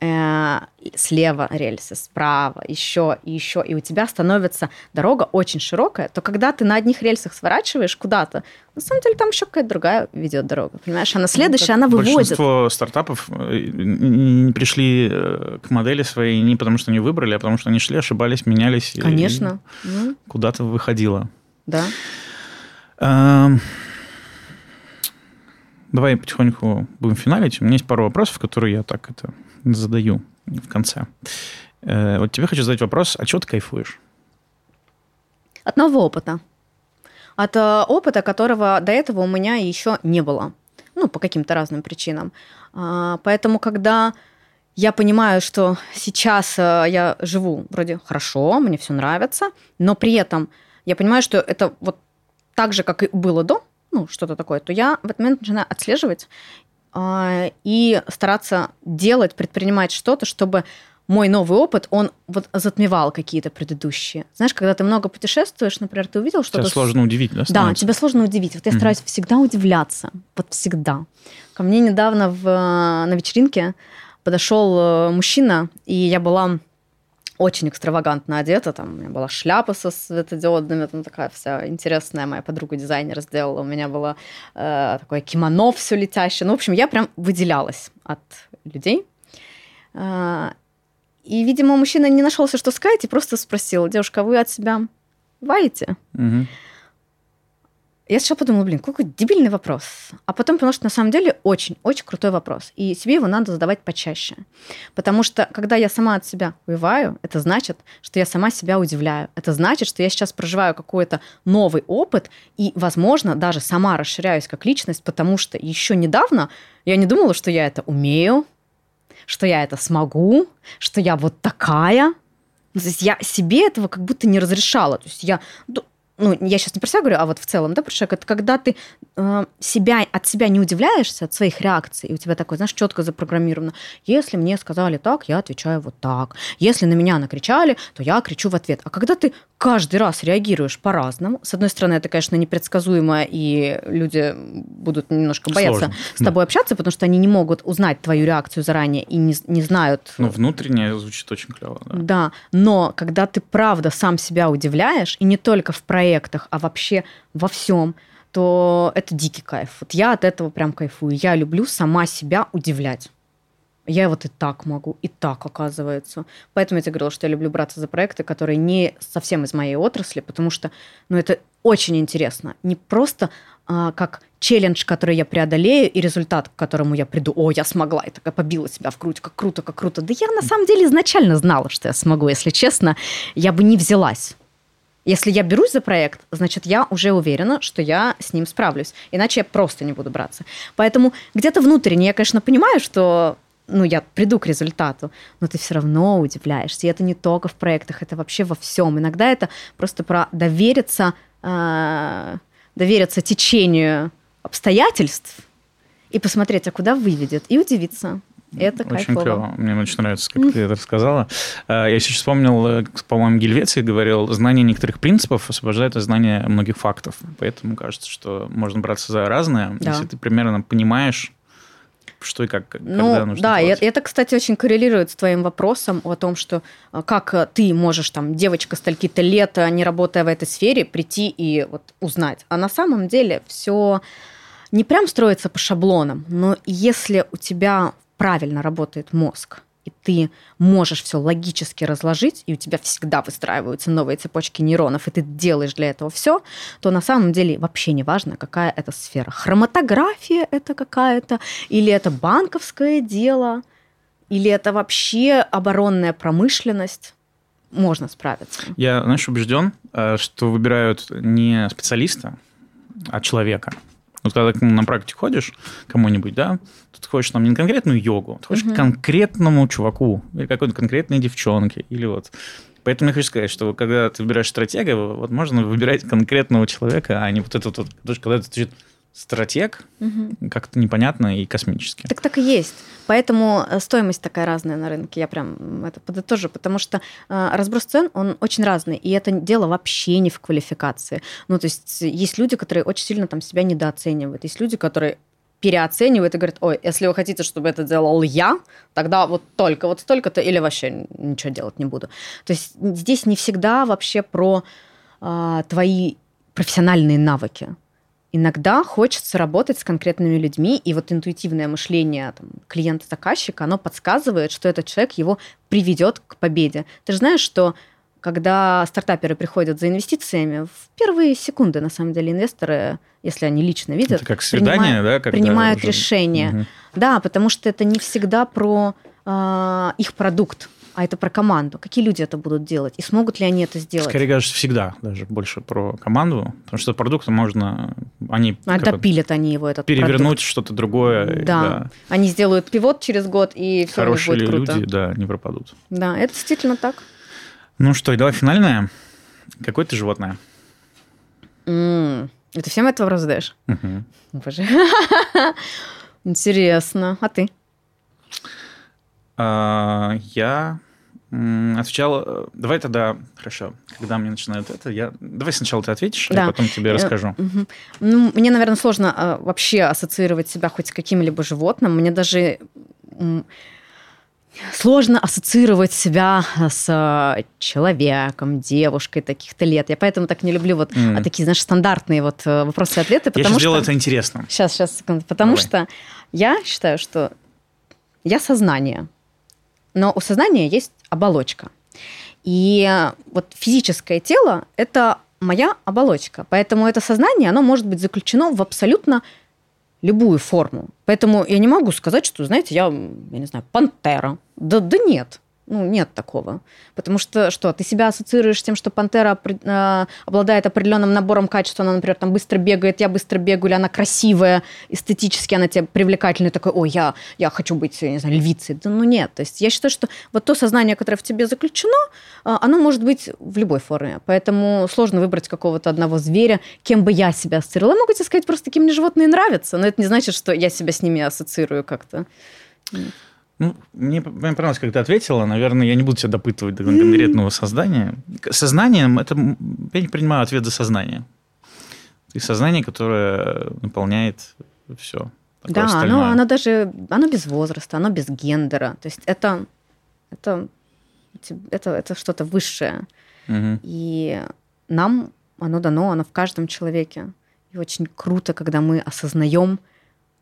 слева рельсы, справа, еще и еще, и у тебя становится дорога очень широкая, то когда ты на одних рельсах сворачиваешь куда-то, на самом деле там еще какая-то другая ведет дорога, понимаешь? Она ну, следующая, она выводит. Большинство стартапов э, не пришли э, к модели своей не потому, что они выбрали, а потому, что они шли, ошибались, менялись. Конечно. И ну. куда-то выходило. Да. Эм, давай потихоньку будем финалить. У меня есть пару вопросов, которые я так это задаю в конце. Э, вот тебе хочу задать вопрос, а чего ты кайфуешь? От нового опыта. От э, опыта, которого до этого у меня еще не было. Ну, по каким-то разным причинам. А, поэтому, когда я понимаю, что сейчас э, я живу вроде хорошо, мне все нравится, но при этом я понимаю, что это вот так же, как и было до, ну, что-то такое, то я в этот момент начинаю отслеживать и стараться делать, предпринимать что-то, чтобы мой новый опыт, он вот затмевал какие-то предыдущие. Знаешь, когда ты много путешествуешь, например, ты увидел что-то... Тебя сложно удивить, да? Становится? Да, тебя сложно удивить. Вот я mm-hmm. стараюсь всегда удивляться. Вот всегда. Ко мне недавно в, на вечеринке подошел э, мужчина, и я была очень экстравагантно одета. Там у меня была шляпа со светодиодными, там такая вся интересная моя подруга-дизайнер сделала. У меня было э, такое кимоно все летящее. Ну, в общем, я прям выделялась от людей. Э, и, видимо, мужчина не нашелся, что сказать, и просто спросил, девушка, вы от себя ваете? Угу. Я сначала подумала, блин, какой дебильный вопрос. А потом поняла, что на самом деле очень-очень крутой вопрос. И себе его надо задавать почаще. Потому что, когда я сама от себя уеваю, это значит, что я сама себя удивляю. Это значит, что я сейчас проживаю какой-то новый опыт и, возможно, даже сама расширяюсь как личность, потому что еще недавно я не думала, что я это умею, что я это смогу, что я вот такая. То есть я себе этого как будто не разрешала. То есть я ну, я сейчас не про себя говорю, а вот в целом, да, про человека, это когда ты э, себя, от себя не удивляешься, от своих реакций, и у тебя такое, знаешь, четко запрограммировано. Если мне сказали так, я отвечаю вот так. Если на меня накричали, то я кричу в ответ. А когда ты каждый раз реагируешь по-разному, с одной стороны, это, конечно, непредсказуемо, и люди будут немножко бояться Сложно. с тобой да. общаться, потому что они не могут узнать твою реакцию заранее и не, не знают... Ну, внутреннее звучит очень клево, да. Да, но когда ты правда сам себя удивляешь, и не только в проектах, а вообще во всем, то это дикий кайф. Вот я от этого прям кайфую. Я люблю сама себя удивлять. Я вот и так могу, и так оказывается. Поэтому я тебе говорила, что я люблю браться за проекты, которые не совсем из моей отрасли, потому что ну, это очень интересно. Не просто а, как челлендж, который я преодолею, и результат, к которому я приду. О, я смогла, и такая побила себя в грудь, как круто, как круто. Да я на самом деле изначально знала, что я смогу, если честно. Я бы не взялась. Если я берусь за проект, значит, я уже уверена, что я с ним справлюсь. Иначе я просто не буду браться. Поэтому где-то внутренне я, конечно, понимаю, что ну, я приду к результату, но ты все равно удивляешься. И это не только в проектах, это вообще во всем. Иногда это просто про довериться, э, довериться течению обстоятельств и посмотреть, а куда выведет, и удивиться. Это очень кайфово. клево. Мне очень нравится, как ты это рассказала. А, я сейчас вспомнил, э, по-моему, Гельвеций говорил, знание некоторых принципов освобождает от знания многих фактов. Поэтому кажется, что можно браться за разное, да. если ты примерно понимаешь, что и как, ну, когда нужно Да, делать. это, кстати, очень коррелирует с твоим вопросом о том, что э, как э, ты можешь, там, девочка стольки-то лет, не работая в этой сфере, прийти и вот узнать. А на самом деле все не прям строится по шаблонам, но если у тебя правильно работает мозг, и ты можешь все логически разложить, и у тебя всегда выстраиваются новые цепочки нейронов, и ты делаешь для этого все, то на самом деле вообще не важно, какая это сфера. Хроматография это какая-то, или это банковское дело, или это вообще оборонная промышленность можно справиться. Я, знаешь, убежден, э, что выбирают не специалиста, а человека. Вот когда ты на практике ходишь кому-нибудь, да, ты хочешь там не конкретную йогу, ты хочешь угу. конкретному чуваку или какой-то конкретной девчонке, или вот Поэтому я хочу сказать, что когда ты выбираешь стратега, вот можно выбирать конкретного человека, а не вот этот вот, потому что когда это стратег, угу. как-то непонятно и космически. Так так и есть. Поэтому э, стоимость такая разная на рынке. Я прям это подытожу, потому что э, разброс цен, он очень разный. И это дело вообще не в квалификации. Ну, то есть есть люди, которые очень сильно там себя недооценивают. Есть люди, которые переоценивают и говорят, ой, если вы хотите, чтобы это делал я, тогда вот только вот столько-то или вообще ничего делать не буду. То есть здесь не всегда вообще про э, твои профессиональные навыки иногда хочется работать с конкретными людьми, и вот интуитивное мышление там, клиента-заказчика, оно подсказывает, что этот человек его приведет к победе. Ты же знаешь, что когда стартаперы приходят за инвестициями, в первые секунды, на самом деле, инвесторы, если они лично видят, это как свидание, принимают, да, когда принимают уже... решение. Угу. Да, потому что это не всегда про э, их продукт а это про команду. Какие люди это будут делать? И смогут ли они это сделать? Скорее, кажется, всегда даже больше про команду, потому что продукты можно... Они а допилят они его, этот Перевернуть что-то другое. Да. да. Они сделают пивот через год, и все Хорошие будет круто. люди, да, не пропадут. Да, это действительно так. Ну что, и давай финальное. Какое ты животное? Mm. Это всем этот вопрос задаешь? Угу. Боже. <laughs> Интересно. А ты? А, я Отвечал, э, давай тогда, хорошо, когда мне начинают это, я... Давай сначала ты ответишь, да. а потом тебе э, расскажу. Ну, мне, наверное, сложно э, вообще ассоциировать себя хоть с каким-либо животным. Мне даже сложно ассоциировать себя с человеком, девушкой таких-то лет. Я поэтому так не люблю вот mm. такие, знаешь, стандартные вот вопросы-ответы. Я сейчас сделаю это интересно. Сейчас, сейчас, секунду. Потому Давай. что я считаю, что я сознание. Но у сознания есть оболочка. И вот физическое тело – это моя оболочка. Поэтому это сознание, оно может быть заключено в абсолютно любую форму. Поэтому я не могу сказать, что, знаете, я, я не знаю, пантера. Да, да нет. Ну, нет такого. Потому что что, ты себя ассоциируешь с тем, что пантера э, обладает определенным набором качеств, она, например, там быстро бегает, я быстро бегаю, или она красивая, эстетически она тебе привлекательная, такой, ой, я, я хочу быть, я не знаю, львицей. Да ну нет. То есть я считаю, что вот то сознание, которое в тебе заключено, э, оно может быть в любой форме. Поэтому сложно выбрать какого-то одного зверя, кем бы я себя ассоциировала. Я могу тебе сказать просто, каким мне животные нравятся, но это не значит, что я себя с ними ассоциирую как-то. Ну, мне, понравилось, как ты ответила. Наверное, я не буду тебя допытывать до конкретного создания. Сознанием это я не принимаю ответ за сознание. И сознание, которое наполняет все. Да, оно, оно даже оно без возраста, оно без гендера. То есть это, это, это, это что-то высшее. Угу. И нам оно дано, оно в каждом человеке. И очень круто, когда мы осознаем,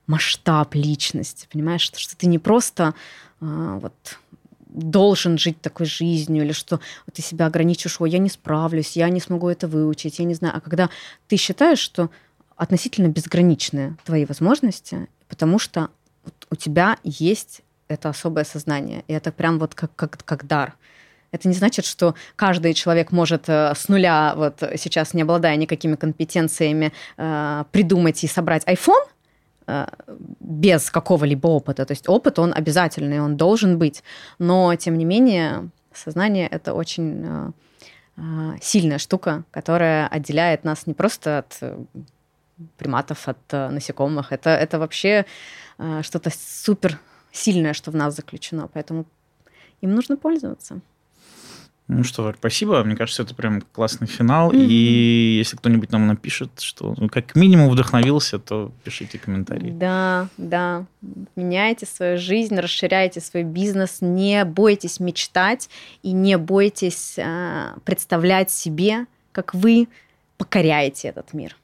масштаб личности, понимаешь, что, что ты не просто а, вот должен жить такой жизнью, или что ты себя ограничишь, ой, я не справлюсь, я не смогу это выучить, я не знаю. А когда ты считаешь, что относительно безграничные твои возможности, потому что у тебя есть это особое сознание, и это прям вот как, как, как дар. Это не значит, что каждый человек может э, с нуля, вот сейчас не обладая никакими компетенциями, э, придумать и собрать iPhone, без какого-либо опыта. То есть опыт, он обязательный, он должен быть. Но, тем не менее, сознание — это очень э, э, сильная штука, которая отделяет нас не просто от приматов, от насекомых. Это, это вообще что-то супер сильное, что в нас заключено. Поэтому им нужно пользоваться. Ну что, спасибо. Мне кажется, это прям классный финал. Mm-hmm. И если кто-нибудь нам напишет, что ну, как минимум вдохновился, то пишите комментарии. Да, да. Меняйте свою жизнь, расширяйте свой бизнес, не бойтесь мечтать и не бойтесь э, представлять себе, как вы покоряете этот мир.